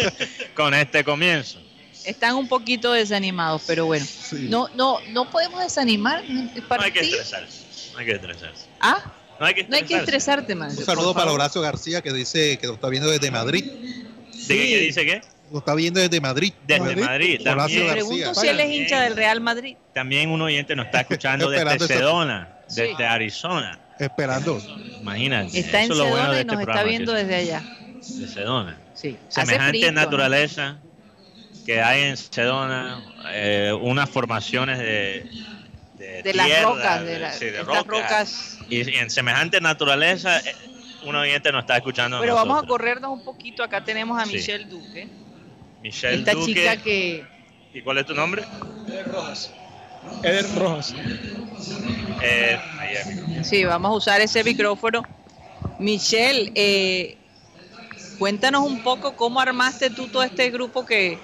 D: con este comienzo.
C: Están un poquito desanimados, pero bueno. No, no, no podemos desanimar
D: No hay que estresarse, no hay que estresarse.
C: ah,
D: No hay que
C: no hay que estresarte, man.
F: Un saludo para Horacio García que dice que lo está viendo desde Madrid.
D: ¿De qué, qué dice qué?
F: Lo está viendo desde Madrid.
D: Desde Madrid.
F: Horacio
D: También,
C: Me
F: García.
C: pregunto si él es hincha del Real Madrid.
D: también un oyente nos está escuchando desde Sedona,
C: Sí.
D: desde Arizona.
F: Esperando.
D: Imagínate.
C: Está en
D: eso es lo bueno
C: Sedona
D: de
C: y
D: este
C: nos está
D: programa,
C: viendo desde allá.
D: De Sedona.
C: Sí.
D: Semejante
C: frito, ¿no?
D: naturaleza que hay en Sedona, eh, unas formaciones de, de,
C: De las
D: tierra,
C: rocas, de, la-
D: sí, de rocas.
C: rocas.
D: Y, y en semejante naturaleza, eh, un oyente nos está escuchando.
C: Pero vamos a corrernos un poquito. Acá tenemos a
D: Sí.
C: Michelle Duque.
D: Michelle
C: esta
D: Duque.
C: chica que
D: ¿Y cuál es tu nombre?
I: Eder Rojas.
D: Eh, ahí es mi-
C: Sí, vamos a usar ese micrófono. Michelle, eh, cuéntanos un poco cómo armaste tú todo este grupo que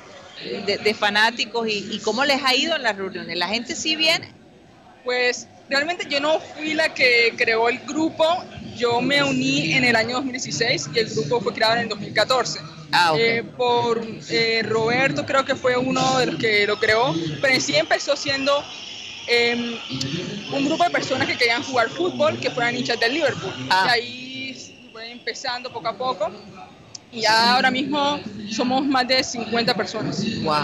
C: de, de fanáticos y, y cómo les ha ido en las reuniones. La gente sí viene.
J: Pues realmente yo no fui la que creó el grupo, yo me uní en el año 2016 y el grupo fue creado en el 2014.
C: Ah.
J: Eh, por eh, Roberto creo que fue uno de los que lo creó, pero en sí empezó siendo eh, un grupo de personas que querían jugar fútbol, que fueran hinchas del Liverpool.
C: Ah.
J: Y ahí fue empezando poco a poco. Y ya ahora mismo somos más de 50 personas.
C: Wow,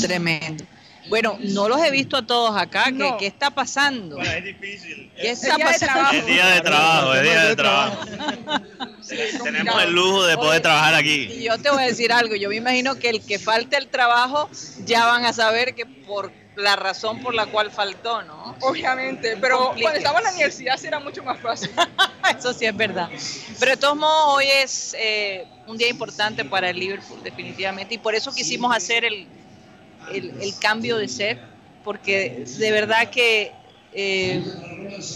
C: tremendo. Bueno, no los he visto a todos acá. ¿Qué,
J: No.
C: qué está pasando?
D: Bueno, es difícil.
C: ¿Qué
J: Es
C: está
J: día de
C: pasando?
J: trabajo.
D: Es día de trabajo, es día de trabajo. Tenemos el lujo de poder
C: Oye,
D: trabajar
C: Y
D: aquí.
C: yo te voy a decir algo, yo me imagino que el que falte el trabajo ya van a saber que por la razón por la cual faltó, ¿no?
J: Obviamente, pero
C: Complique.
J: cuando estaba en la universidad será mucho más fácil.
C: Eso sí es verdad. Pero de todos modos, hoy es eh, un día importante para el Liverpool, definitivamente. Y por eso quisimos hacer el, el- el cambio de set, porque de verdad que eh,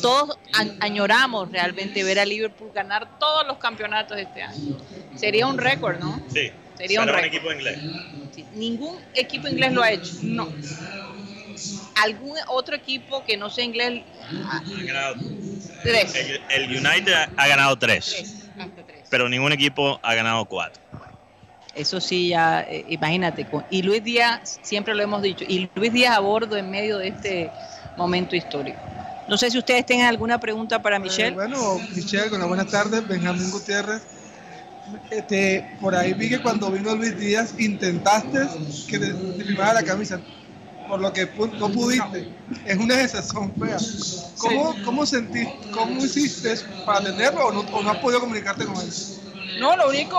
C: todos añoramos realmente ver a Liverpool ganar todos los campeonatos este año. Sería un récord, ¿no?
D: Sí.
C: Sería un récord.
D: equipo inglés.
C: Sí, Ningún equipo inglés lo ha hecho.
J: No.
C: ¿Algún otro equipo que no sea inglés?
D: Ha ganado-
C: Tres.
D: El, el United ha ganado tres,
C: Tres, hasta tres.
D: pero ningún equipo ha ganado cuatro.
C: Eso sí, ya, eh, imagínate. con- Y Luis Díaz, siempre lo hemos dicho, y Luis Díaz a bordo en medio de este momento histórico. No sé si ustedes tengan alguna pregunta para
E: Eh,
C: Michelle.
E: bueno, Michelle, las buenas tardes. Benjamín Gutiérrez. Este, por ahí vi que cuando vino Luis Díaz intentaste que te, te firmara la camisa, por lo que pu- no pudiste. Es una excepción fea. ¿Cómo, cómo sentiste, cómo hiciste para tenerlo o no, o no has podido comunicarte con él?
J: No, lo único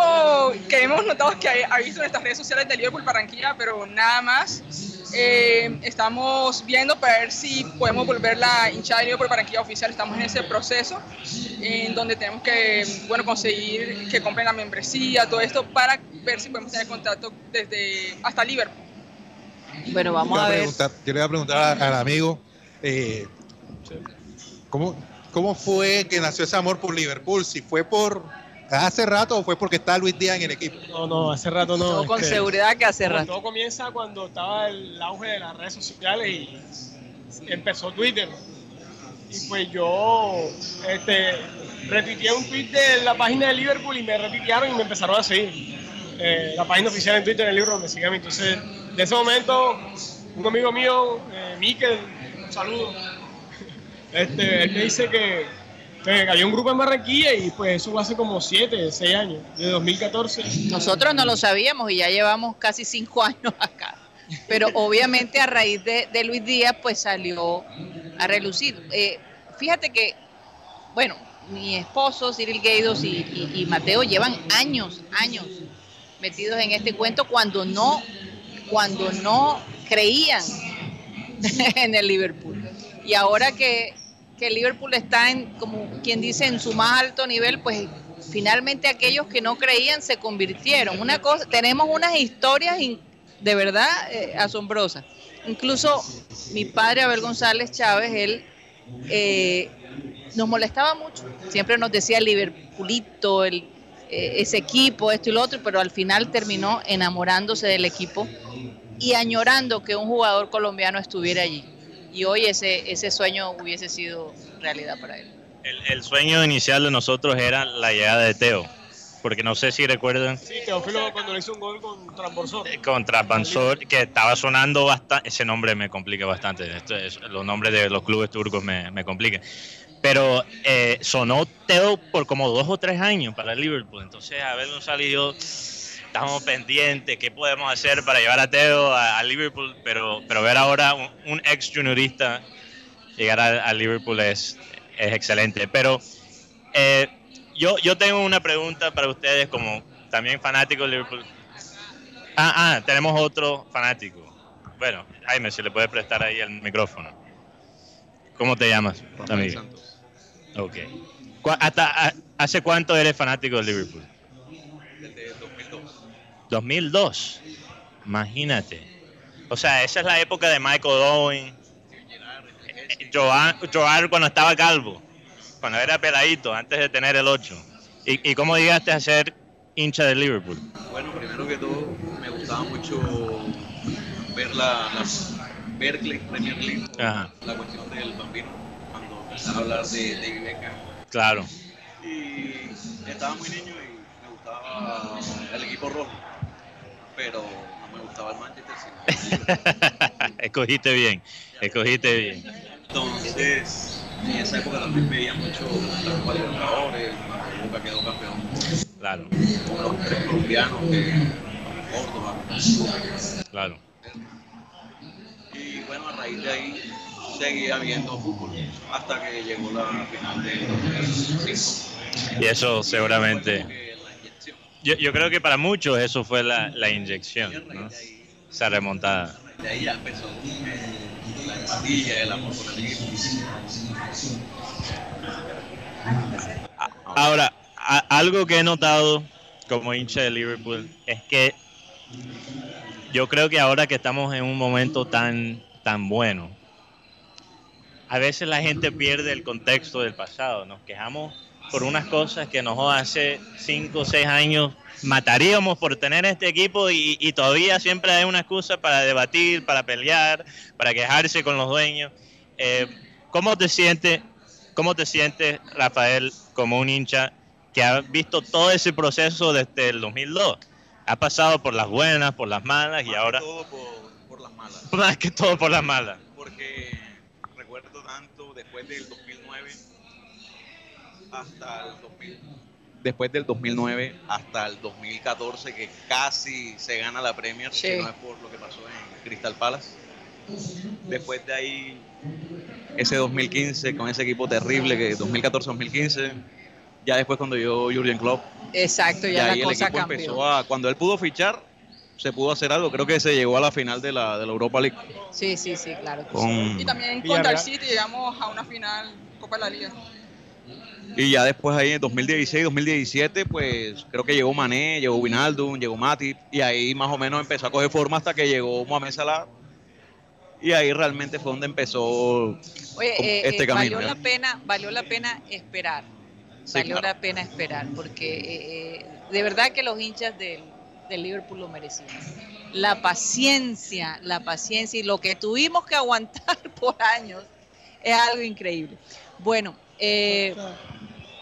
J: que hemos notado es que ha visto en estas redes sociales de Liverpool Barranquilla, pero nada más. Eh, estamos viendo para ver si podemos volver la hinchada de Liverpool Barranquilla oficial. Estamos en ese proceso en donde tenemos que bueno, conseguir que compren la membresía, todo esto, para ver si podemos tener contacto desde hasta Liverpool.
C: Bueno, vamos a ver.
F: yo le voy a preguntar a- al amigo, eh, ¿cómo, ¿cómo fue que nació ese amor por Liverpool? Si fue por hace rato o fue porque está Luis Díaz en el equipo.
I: No, no, hace rato no.
C: No, con
I: este,
C: seguridad que hace rato.
I: Todo comienza cuando estaba el auge de las redes sociales y empezó Twitter. Y pues yo este, retuiteé un tweet de la página de Liverpool y me retuitearon y me empezaron a seguir. eh, la página oficial en Twitter, el libro donde sigue a mí. Entonces, de ese momento, un amigo mío, eh, Miquel, un saludo, este, él me dice que, que había un grupo en Barranquilla y pues eso fue hace como 7, 6 años, de 2014.
C: Nosotros no lo sabíamos y ya llevamos casi cinco años acá. Pero obviamente a raíz de, Luis Díaz, pues salió a relucir. Eh, fíjate que, bueno, mi esposo, Cyril Gaidos y, y- y Mateo llevan años, años metidos en este cuento cuando no, cuando no creían en el Liverpool. Y ahora que, que Liverpool está en, como quien dice, en su más alto nivel, pues finalmente aquellos que no creían se convirtieron. Una cosa, tenemos unas historias de verdad eh, asombrosas. Incluso mi padre Abel González Chávez, él eh, nos molestaba mucho. Siempre nos decía Liverpoolito, el, eh, ese equipo, esto y lo otro, pero al final terminó enamorándose del equipo y añorando que un jugador colombiano estuviera allí. Y hoy ese, ese sueño hubiese sido realidad para él.
D: El, el sueño inicial de nosotros era la llegada de Teo, porque no sé si recuerdan
I: Sí, Teófilo cuando le hizo un gol con Transborsor.
D: contra Bansor, que estaba sonando bastante, ese nombre me complica bastante, esto es- los nombres de los clubes turcos me, me complican. Pero eh, sonó Teo por como dos o tres años para el Liverpool, entonces a ver González y yo estamos pendientes, qué podemos hacer para llevar a Teo a, a Liverpool, pero, pero ver ahora un, un ex juniorista llegar al al Liverpool es, es excelente. Pero eh, yo, yo tengo una pregunta para ustedes como también fanáticos de Liverpool. Ah, ah, tenemos otro fanático. Bueno, Jaime, si le puede prestar ahí el micrófono. ¿Cómo te llamas, amigo? Ok. ¿Cu- hasta, a- ¿Hace cuánto eres fanático de Liverpool?
K: Desde 2002.
D: 2002. Imagínate. O sea, esa es la época de Michael Owen. eh, Joan, Joan cuando estaba calvo. Cuando era peladito, antes de tener el 8. ¿Y, y cómo llegaste a ser hincha de Liverpool?
K: Bueno, primero que todo, me gustaba mucho ver la, las Berkeley Premier League,
D: Ajá.
K: la cuestión del bambino, cuando empezaba a hablar de David Beckham.
D: Claro.
K: Y estaba muy niño y me gustaba el equipo rojo, pero no me gustaba el Manchester City.
D: escogiste bien, escogiste bien.
K: Entonces, en esa época también veía mucho la Copa Libertadores, Boca quedó campeón
D: Claro,
K: con los tres colombianos, que Córdoba.
D: claro.
K: Y bueno, a raíz de ahí seguía viendo fútbol hasta que llegó la final del 2005.
D: Y eso seguramente. Yo, yo creo que para muchos eso fue la, la inyección, ¿no? Esa remontada.
K: De ahí ya empezó la empatía, el amor por el equipo.
D: Ahora, a- algo que he notado como hincha de Liverpool es que yo creo que ahora que estamos en un momento tan, tan bueno, a veces la gente pierde el contexto del pasado. Nos quejamos por unas cosas que nos hace 5 o 6 años mataríamos por tener este equipo y, y todavía siempre hay una excusa para debatir, para pelear, para quejarse con los dueños. Eh, ¿Cómo te sientes, cómo te sientes, Rafael, como un hincha que ha visto todo ese proceso desde el 2002? Ha pasado por las buenas, por las malas y
K: Más que
D: ahora
K: todo por, por las malas.
D: más que todo por las malas.
K: Porque recuerdo tanto después del 2009 hasta el 2000. Después del 2009 hasta el 2014 que casi se gana la Premier,
C: Sí.
K: que no es por lo que pasó en Crystal Palace. Después de ahí ese 2015 con ese equipo terrible que 2014-2015 ya después cuando yo Jurgen Klopp
C: Exacto,
K: y
C: ya
K: ahí
C: la
K: el
C: cosa
K: equipo
C: cambió.
K: empezó a cuando él pudo fichar se pudo hacer algo creo que se llegó a la final de la, de la Europa League
C: Sí, sí, sí, claro.
K: con
J: Y también contra el City llegamos a una final Copa de la Liga.
K: Y ya después ahí en 2016 2017 pues creo que llegó Mané llegó Winaldum llegó Matip y ahí más o menos empezó a coger forma hasta que llegó Mohamed Salah y ahí realmente fue donde empezó
C: Oye, eh,
K: este
C: eh,
K: camino,
C: valió la pena, valió la pena esperar.
K: Sí,
C: valió
K: claro.
C: la pena esperar, porque eh, eh, de verdad que los hinchas del, del Liverpool lo merecían. La paciencia, la paciencia y lo que tuvimos que aguantar por años es algo increíble. Bueno, eh,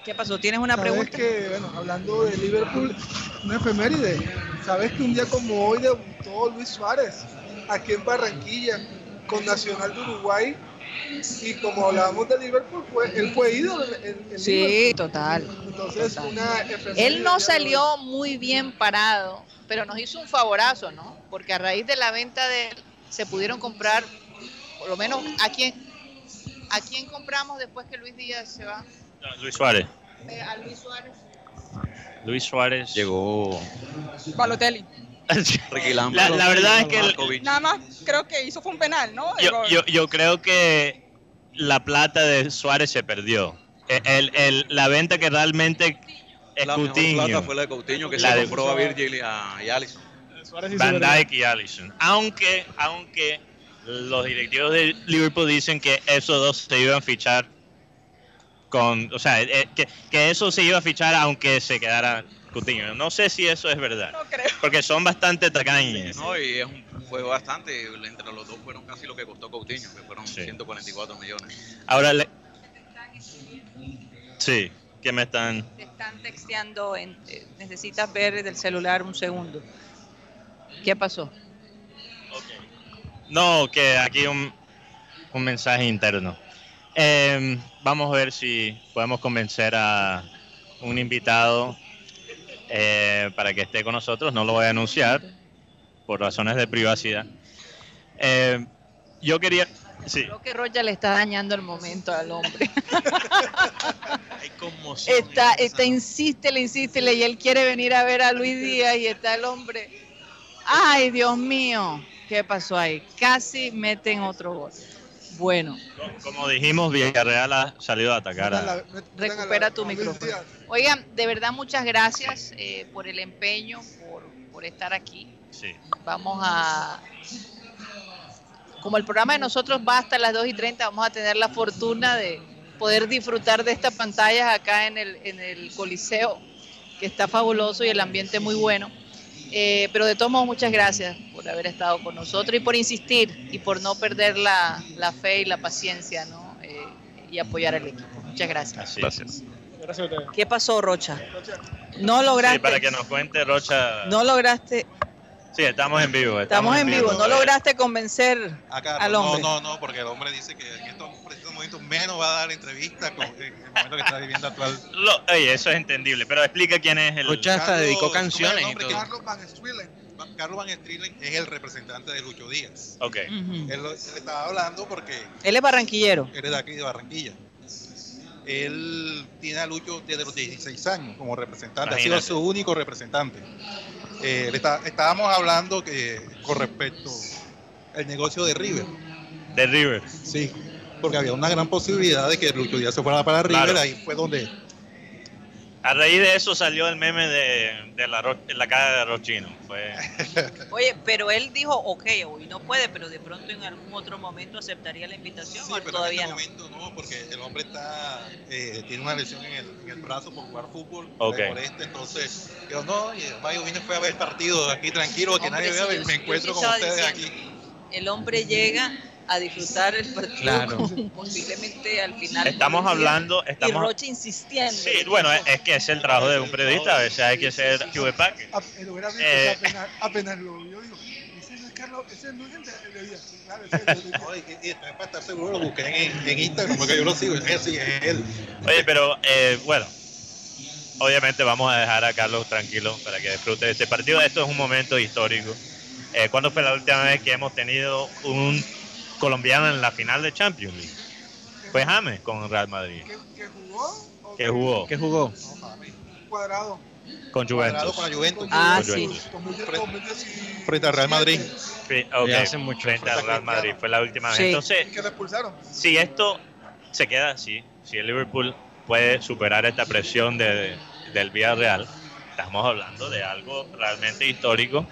C: ¿Qué pasó? ¿Tienes una
E: Sabes
C: pregunta?
E: que, bueno, hablando de Liverpool, una efeméride. Sabes que un día como hoy debutó Luis Suárez aquí en Barranquilla con Nacional de Uruguay. Y como hablábamos de Liverpool, fue, él fue ídolo en, en- en
C: Sí,
E: Liverpool.
C: total.
E: Entonces, una efeméride
L: Él no salió muy bien parado, pero nos hizo un favorazo, ¿no? Porque a raíz de la venta de él se pudieron comprar, por lo menos a quién, a quién compramos después que Luis Díaz se va,
D: No, Luis Suárez.
L: Eh, a Luis Suárez.
D: Luis Suárez.
K: Llegó
J: Balotelli.
D: La, la verdad es que el-.
J: Nada más creo que hizo fue un penal, ¿no?
D: Yo, yo, yo creo que la plata de Suárez se perdió. El, el- el- la venta que realmente es
K: La mejor plata fue la de Coutinho que
D: La
K: se
D: de-
K: compró a Virgil y a, y a Alisson.
I: Suárez hizo
D: Van. Dijk y Allison. Aunque, aunque los directivos de Liverpool dicen que esos dos se iban a fichar con, o sea, eh, que, que eso se iba a fichar aunque se quedara Coutinho. No sé si eso es verdad,
J: No creo.
D: porque son bastante tacaños.
K: No, y es un, fue bastante. Entre los dos fueron casi lo que costó Coutinho, que fueron
D: Sí.
K: 144 millones.
D: Ahora le... Sí, que me están...
C: Te están texteando, en- eh, necesitas ver del celular un segundo. ¿Qué pasó?
D: No, que aquí un, un mensaje interno. Em, vamos a ver si podemos convencer a un invitado eh, para que esté con nosotros. No lo voy a anunciar por razones de privacidad. Em, yo quería... Sí,
L: Creo que Rocha le está dañando el momento al hombre.
K: Hay conmoción.
L: Está, está, insiste, le insiste, y él quiere venir a ver a Luis Díaz y está el hombre. Ay, Dios mío, ¿qué pasó ahí? Casi meten otro gol. Bueno,
D: como dijimos, Villarreal ha salido a atacar a...
E: la-
L: Recupera
E: la-
L: tu micrófono. Oigan, de verdad muchas gracias eh, por el empeño, por, por estar aquí.
D: Sí.
L: Vamos a... Como el programa de nosotros va hasta las 2 y 30, vamos a tener la fortuna de poder disfrutar de estas pantallas acá en el, en el Coliseo, que está fabuloso y el ambiente muy bueno. Eh, pero de todos modos, muchas gracias por haber estado con nosotros y por insistir y por no perder la, la fe y la paciencia ¿no? Eh, y apoyar al equipo. Muchas gracias.
D: Así.
K: Gracias.
I: Gracias a.
C: ¿Qué pasó, Rocha? No lograste.
D: Sí, para que nos cuente Rocha.
C: No lograste.
D: Sí, estamos en vivo.
C: Estamos en vivo. No lograste convencer
F: Acá,
C: al
F: no,
C: hombre.
F: no, no, porque el hombre dice que en estos menos va a dar entrevistas con en el momento que está viviendo actual.
D: Lo- oye, eso es entendible, pero explica quién es el...
H: Rocha hasta dedicó
F: ¿cómo es el
H: canciones y todo.
E: Carlos Van Strelen.
F: Va- Carlos Van es el representante de Lucho Díaz.
D: Ok.
F: Él, lo- estaba hablando porque
C: Él es barranquillero.
F: él es de aquí de Barranquilla. Él tiene a Lucho desde los 16 años como representante, ha sido su único representante. Eh, le está- estábamos hablando que con respecto al negocio de River,
D: De River.
F: sí, porque había una gran posibilidad de que Lucho Díaz se fuera para River,
D: Claro.
F: ahí fue donde
D: A raíz de eso salió el meme de, de la, ro- la cara de Rochino. Fue,
C: Oye, pero él dijo, ok, hoy no puede, pero de pronto en algún otro momento aceptaría la invitación
F: Sí,
C: o
F: pero
C: todavía
F: en
C: no.
F: este momento no, porque el hombre está eh, tiene una lesión en el, en el brazo por jugar fútbol,
D: Ok.
F: por este, entonces yo no, y Mayo vine fue a ver el partido aquí tranquilo, que
C: Hombre,
F: nadie
C: sí,
F: vea,
C: yo-
F: y me
C: yo
F: encuentro
C: sí
F: con ustedes
C: diciendo.
F: aquí.
C: El hombre llega a disfrutar el partido
H: Claro.
C: posiblemente al final.
D: estamos hablando,
C: Y
D: estamos...
C: Rocha insistiendo.
D: Sí, bueno, es, es que es el trabajo de un periodista, a veces hay que ser QB
E: A- Él hubiera visto
D: Eh.
E: apenas, apenas lo vio, dijo, ese no es Carlos, ese no es el de, el de Díaz". Claro, ese es el
F: y, y- y para estar seguro lo busqué en, en Instagram, porque yo lo sigo, es sí, es él.
D: Oye, pero eh, bueno, obviamente vamos a dejar a Carlos tranquilo para que disfrute de este partido. Esto es un momento histórico. Eh, ¿Cuándo fue la última vez que hemos tenido un colombiano en la final de Champions League? Fue James con Real Madrid,
E: que, que jugó o
D: que jugó
H: ¿Qué jugó?
E: cuadrado.
D: con
F: Cuadrado
D: Juventus.
F: con la Juventus.
C: Ah,
D: Con
C: sí.
D: Juventus.
E: 2010,
F: Frente al Real Madrid.
D: Sí, ok,
H: Ya hace mucho.
D: Frente al Real Madrid, fue la última vez.
C: Sí.
D: Entonces,
E: que lo expulsaron.
D: si esto se queda así, si el Liverpool puede superar esta presión de, del Villarreal, estamos hablando de algo realmente histórico,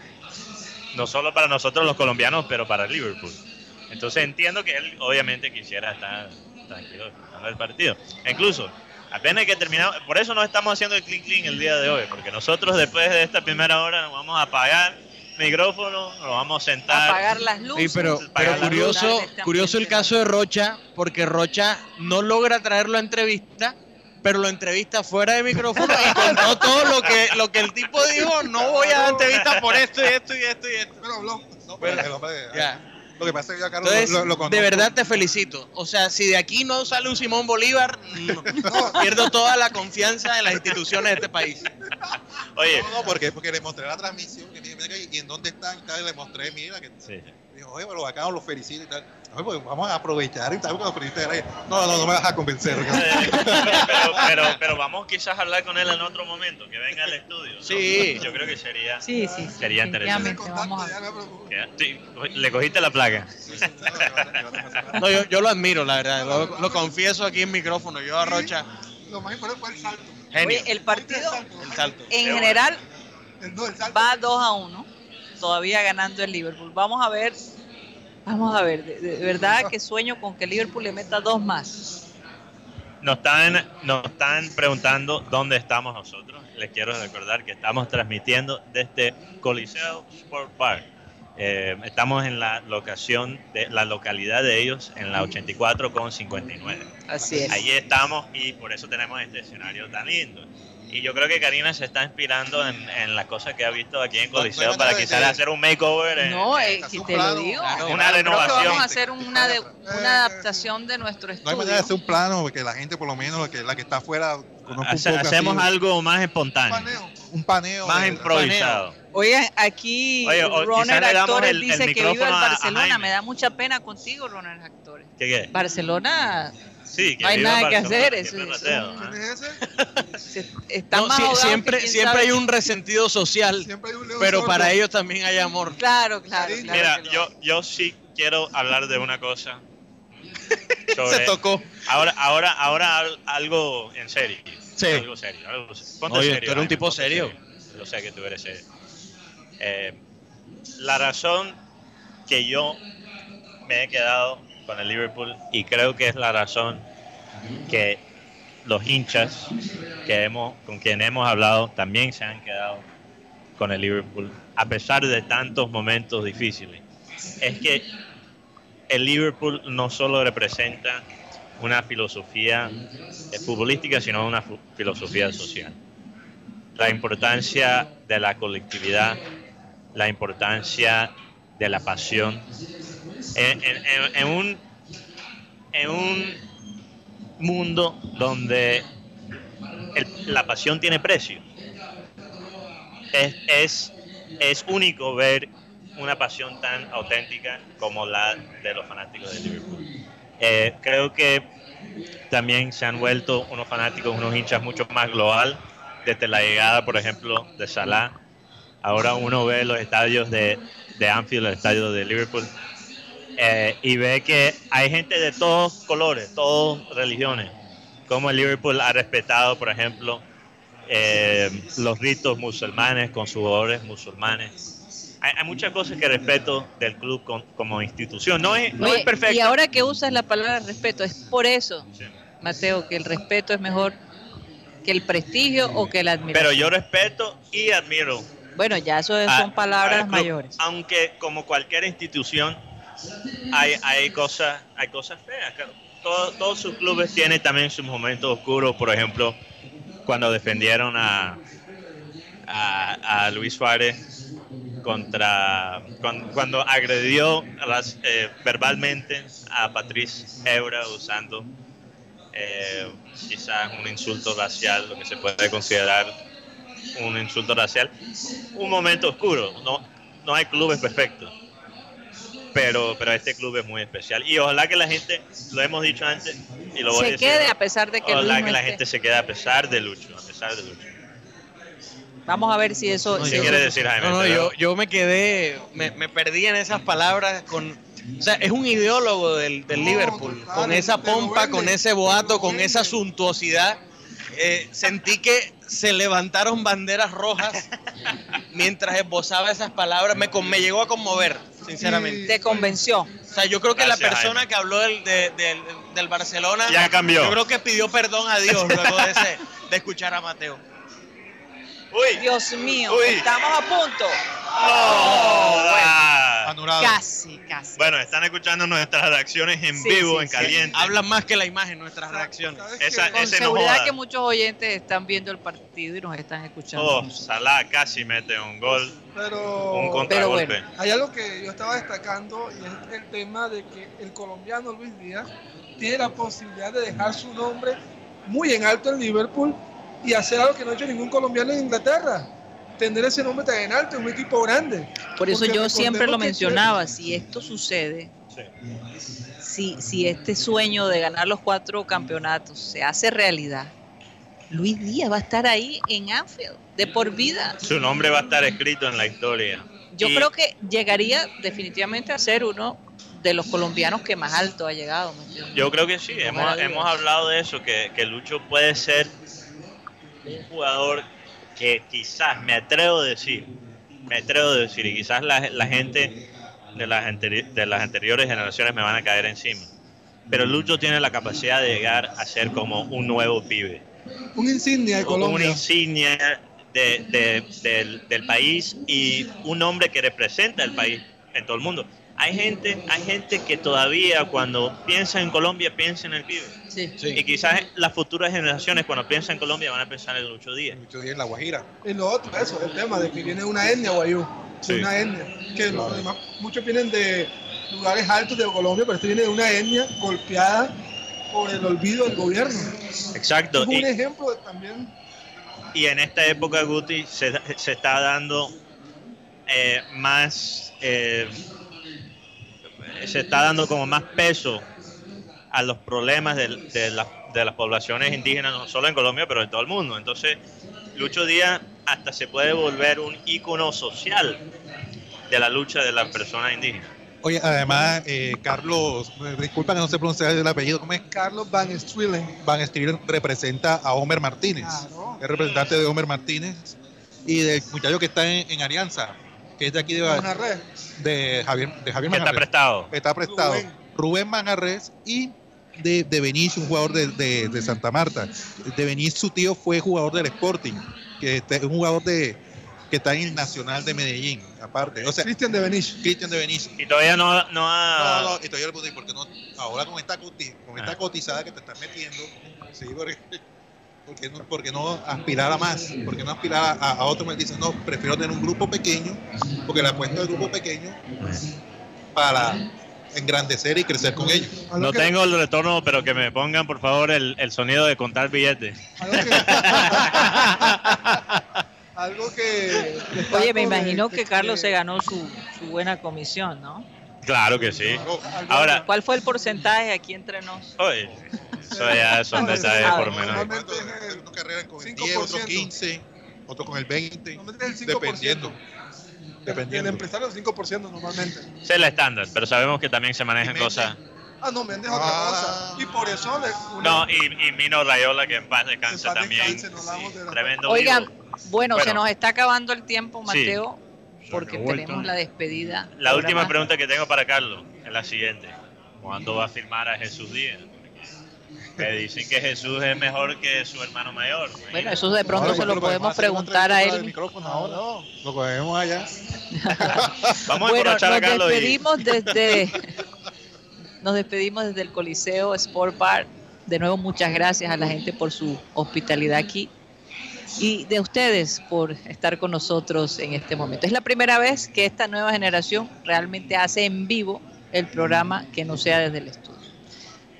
D: no solo para nosotros los colombianos, pero para el Liverpool. Entonces entiendo que él obviamente quisiera estar tranquilo disfrutando del partido. E incluso, apenas que terminamos, por eso no estamos haciendo el clean clean el día de hoy, porque nosotros después de esta primera hora nos vamos a apagar micrófono, nos vamos a sentar.
C: Apagar las luces.
H: Sí, pero, pero curioso,
C: luz.
H: curioso el caso de Rocha, porque Rocha no logra traerlo a entrevista pero lo entrevista fuera de micrófono y contó todo lo que, lo que el tipo dijo, no voy a dar entrevista por esto y esto y esto y esto.
F: Pero habló. No, pero el hombre,
H: Ya.
F: Lo que pasa es que yo a Carlos
H: Entonces,
F: lo, lo conozco.
H: de verdad te felicito. O sea, si de aquí no sale un Simón Bolívar, no, pierdo toda la confianza en las instituciones de este país.
D: Oye,
F: No, no, porque, porque le mostré la transmisión que mira, mira, y en dónde están y le mostré, mira, que
D: sí.
F: Oye, pero acá los felicito y tal. Oye, pues vamos a aprovechar y tal, porque los. No, no, no me vas a convencer.
D: pero, pero, pero vamos quizás a hablar con él en otro momento, que venga al estudio. ¿no?
H: Sí.
D: Yo creo que sería,
L: Sí, sí.
D: sería interesante.
L: Definitivamente, vamos a
D: sí, le cogiste la placa.
H: No, yo, yo lo admiro, la verdad. Lo, lo confieso aquí en micrófono. Yo a Rocha,
F: Lo más importante fue el salto.
H: genio.
L: Oye, el partido
H: El salto.
L: en general
F: El, no, el salto.
L: va 2 a 1, todavía ganando el Liverpool. Vamos a ver, vamos a ver, de, de verdad que sueño con que Liverpool le meta dos más.
D: Nos están, nos están preguntando dónde estamos nosotros. Les quiero recordar que estamos transmitiendo desde Coliseo Sport Park. Eh, estamos en la locación de la localidad de ellos en la 84 con 59.
L: Así es.
D: Allí estamos y por eso tenemos este escenario tan lindo. Y yo creo que Karina se está inspirando en, en las cosas que ha visto aquí en
F: No, no
D: Coliseo
F: manera
D: para quizás hacer un makeover. en-
L: No, eh, si
F: un
L: te lo digo.
H: claro,
D: una
L: Creo que
D: renovación.
L: vamos a hacer una, de, una adaptación de nuestro
F: No hay manera de
L: estudio.
F: hacer un plano, porque la gente, por lo menos, la que, la que está afuera, conozca un
D: Hace-
F: poco
D: hacemos
F: así,
D: algo más
F: un
D: espontáneo,
F: paneo. Un paneo.
D: más improvisado.
L: Oigan, aquí
D: Oye,
L: Actores
D: el-
L: dice que el
D: micrófono a- a
L: Barcelona. Me da mucha pena contigo, Runner Actores.
D: ¿Qué qué?
L: Barcelona
D: Sí, que
L: No hay nada que hacer,
D: siempre
L: eso-
D: rateo,
F: ¿Quién es ese?
L: se- está
H: No,
L: más
H: sí,
L: ahogado que
H: siempre siempre hay un resentido social,
F: un
H: pero
F: sordo.
H: para ellos también hay amor.
L: Claro, claro.
D: Mira, yo, yo sí quiero hablar de una cosa. Sobre-
H: Se tocó.
D: Ahora, ahora, ahora al- algo en serio.
H: Sí.
D: Algo serio. Algo serio. Ponte
H: Oye,
D: serio,
H: tú eres un tipo serio.
D: Yo sé que tú eres serio. Eh, la razón que yo me he quedado con el Liverpool y creo que es la razón que los hinchas que hemos, con quien hemos hablado también se han quedado con el Liverpool a pesar de tantos momentos difíciles. Es que el Liverpool no solo representa una filosofía eh, futbolística, sino una filosofía social. La importancia de la colectividad, la importancia de la pasión. En, en- en- un, en un mundo donde el- la pasión tiene precio, es, es, es único ver una pasión tan auténtica como la de los fanáticos de Liverpool. Eh, creo que también se han vuelto unos fanáticos, unos hinchas mucho más global desde la llegada, por ejemplo, de Salah. Ahora uno ve los estadios de, de Anfield, el estadio de Liverpool, eh, y ve que hay gente de todos colores, todas religiones, como el Liverpool ha respetado, por ejemplo, eh, los ritos musulmanes con sus jugadores musulmanes. Hay, hay muchas cosas que respeto del club con- como institución. No es, no
L: Oye,
D: es perfecto.
L: Y ahora que usas la palabra respeto, es por eso,
D: Sí.
L: Mateo, que el respeto es mejor que el prestigio o que la admiración.
D: Pero yo respeto y admiro.
L: Bueno, ya eso son palabras mayores.
D: Aunque como cualquier institución hay, hay cosas hay cosas feas. Todo- todos sus clubes tienen también sus momentos oscuros. Por ejemplo, cuando defendieron a, Luis Suárez contra cuando, agredió eh, verbalmente a Patrice Evra usando eh, quizás un insulto racial, lo que se puede considerar un insulto racial. Un momento oscuro, no, no hay clubes perfectos, pero, pero este club es muy especial. Y ojalá que la gente, lo hemos dicho antes, y lo voy a
L: Se
D: decir,
L: quede a pesar de que
D: ojalá
L: Luis no
D: que la
L: esté.
D: gente se quede a pesar de Lucho, a pesar de Lucho.
L: Vamos a ver si eso...
H: No,
L: si
D: ¿Qué
L: eso-
D: quiere decir Jaime?
H: No, no, yo, yo me quedé, me, me perdí en esas palabras con... O sea, es un ideólogo del, del
F: No,
H: Liverpool,
F: total,
H: con esa pompa, con ese boato, con esa suntuosidad. Eh, sentí que se levantaron banderas rojas mientras esbozaba esas palabras. Me, con- me llegó a conmover, sinceramente.
L: Te convenció.
H: O sea, yo creo que
D: Gracias,
H: la persona
D: Jaime.
H: que habló del, de- del, del Barcelona...
D: Ya cambió.
H: Yo creo que pidió perdón a Dios luego de, ese- de escuchar a Mateo.
D: Uy,
L: Dios mío,
D: Uy.
L: estamos a punto.
D: no, anulada.
F: Anulada.
L: Casi, casi.
D: Bueno, están escuchando nuestras reacciones en
L: Sí,
D: vivo,
L: sí,
D: en
L: sí.
D: caliente.
H: Hablan más que la imagen nuestras reacciones.
D: Esa,
L: Con
D: ese
L: seguridad que muchos oyentes están viendo el partido y nos están escuchando.
D: Oh, Salah casi mete un gol,
E: Pero,
D: un contragolpe.
E: hay algo que yo estaba destacando y es el tema de que el colombiano Luis Díaz tiene la posibilidad de dejar su nombre muy en alto en Liverpool y hacer algo que no ha hecho ningún colombiano en Inglaterra. Tener ese nombre tan en alto un equipo grande.
C: Por eso
E: Porque
C: yo siempre lo mencionaba, si esto sucede, si, si este sueño de ganar los cuatro campeonatos se hace realidad, Luis Díaz va a estar ahí en Anfield de por vida.
D: Su nombre va a estar escrito en la historia.
C: Yo
D: Y-
C: creo que llegaría definitivamente a ser uno de los colombianos que más alto ha llegado. ¿me?
D: Yo creo que sí, hemos, hemos hablado de eso, que, que Lucho puede ser un jugador que quizás, me atrevo a decir, me atrevo a decir, y quizás la, la gente de las, anteri- de las anteriores generaciones me van a caer encima, pero Lucho tiene la capacidad de llegar a ser como un nuevo pibe,
E: Un insignia de
D: una
E: Colombia.
D: insignia de- de- del, del país y un hombre que representa el país en todo el mundo. Hay gente, hay gente que todavía cuando piensa en Colombia piensa en el pibe. Y quizás las futuras generaciones cuando piensan en Colombia van a pensar en Lucho Díaz.
F: Lucho Díaz en La Guajira.
E: Y lo otro, eso, el tema de que viene de una etnia, Guayú.
D: Sí.
E: Una etnia. Que los demás- muchos vienen de lugares altos de Colombia, pero este viene de una etnia golpeada por el olvido del gobierno.
D: Exacto.
E: Es un
D: Y,
E: ejemplo de también.
D: y en esta época, Guti, se, se está dando eh, más, eh, se está dando como más peso a los problemas de, la- de las poblaciones indígenas, no solo en Colombia, pero en todo el mundo. Entonces, Lucho Díaz hasta se puede volver un ícono social de la lucha de las personas indígenas.
F: Oye, además, eh, Carlos, eh, disculpa que no sé pronunciar el apellido, ¿cómo es?
E: Carlos Van Strelen.
F: Van Stiller representa a Homer Martínez, es representante de Homer Martínez y del muchacho que está en, en Alianza, que es de aquí de,
E: Manjarres.
F: de Javier, de Javier
D: Que está
F: Manjarres.
D: prestado.
F: Está prestado.
E: Rubén.
F: Rubén, Manjarres y de, de Benicio, un jugador de, de- de Santa Marta. De Benicio, su tío fue jugador del Sporting, que este- es un jugador de que está en el Nacional de Medellín, aparte. O sea,
E: Cristian de Benicio.
F: Cristian de Benicio.
D: Y todavía no, no ha...
F: No, no, y todavía le pregunté, ¿por qué no? Ahora con esta, coti- con esta
D: Ah.
F: cotizada que te estás metiendo, sí, porque, porque no, porque no aspirar a más, porque no aspirar a, a otro, me dicen, no, prefiero tener un grupo pequeño, porque le apuesto al grupo pequeño para engrandecer y crecer con ellos.
D: No tengo el retorno, pero que me pongan por favor el, el sonido de contar billetes.
E: Algo que.
C: Oye, me imagino que Carlos se ganó su, su buena comisión, ¿no?
D: Claro que sí. Ahora,
C: ¿Cuál fue el porcentaje aquí entre nos?
D: oye, eso ya son detalles por menos.
E: Normalmente es el
F: Unos carreran con el
E: 5%.
F: 10, otros 15, otros con el 20,
E: Normalmente es el 5%.
F: dependiendo.
E: El
F: Dependiendo.
E: empresario es el 5% normalmente.
D: Es el estándar, pero sabemos que también se manejan cosas.
E: Ah, no, Mendes es otra
F: Ah.
E: cosa. Y por eso le.
D: No, y, y Mino Rayola, que en paz descanse también.
E: descanse, la-
D: Tremendo
C: Oigan,
D: vivo.
C: bueno, se
D: Bueno.
C: nos está acabando el tiempo,
D: Sí.
C: Porque tenemos la despedida.
D: La última pregunta que tengo para Carlos es la siguiente. ¿Cuándo va a firmar a Jesús Díaz? Me dicen que Jesús es mejor que su hermano mayor.
C: Bueno, eso de pronto se lo podemos preguntar a él.
F: micrófono ahora. Lo cogemos allá.
D: Vamos a
C: Bueno, nos
D: a Carlos y...
C: despedimos desde nos despedimos desde el Coliseo Sport Bar. De nuevo, muchas gracias a la gente por su hospitalidad aquí y de ustedes por estar con nosotros en este momento. Es la primera vez que esta nueva generación realmente hace en vivo el programa que no sea desde el estudio.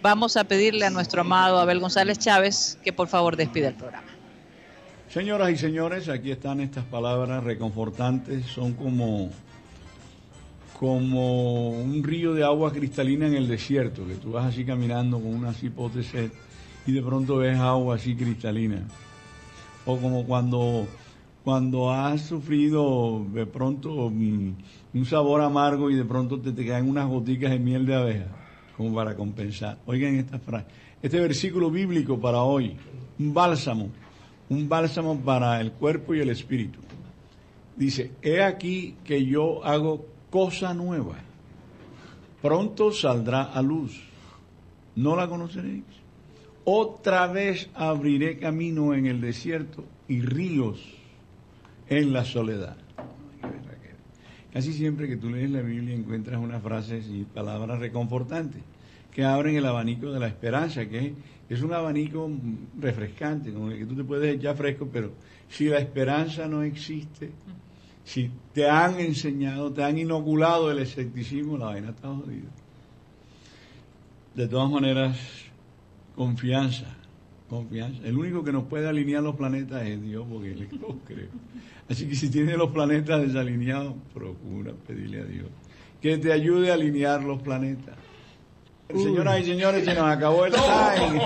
C: Vamos a pedirle a nuestro amado Abel González Chávez que por favor despida el programa.
M: Señoras y señores, aquí están estas palabras reconfortantes, son como, como un río de agua cristalina en el desierto, que tú vas así caminando con una sed y de pronto ves agua así cristalina. O como cuando, cuando has sufrido de pronto un sabor amargo y de pronto te, te caen unas goticas de miel de abeja, como para compensar. Oigan esta frase, este versículo bíblico para hoy, un bálsamo un bálsamo para el cuerpo y el espíritu. Dice, he aquí que yo hago cosa nueva. Pronto saldrá a luz. ¿No la conoceréis? Otra vez abriré camino en el desierto y ríos en la soledad. Casi siempre que tú lees la Biblia encuentras unas frases y palabras reconfortantes que abren el abanico de la esperanza, que es, un abanico refrescante, con el que tú te puedes echar fresco, pero si la esperanza no existe, si te han enseñado, te han inoculado el escepticismo, la vaina está jodida. De todas maneras, confianza, confianza. El único que nos puede alinear los planetas es Dios, porque Él lo creo. Así que si tienes los planetas desalineados, procura pedirle a Dios que te ayude a alinear los planetas. Señoras y señores, se nos acabó el time.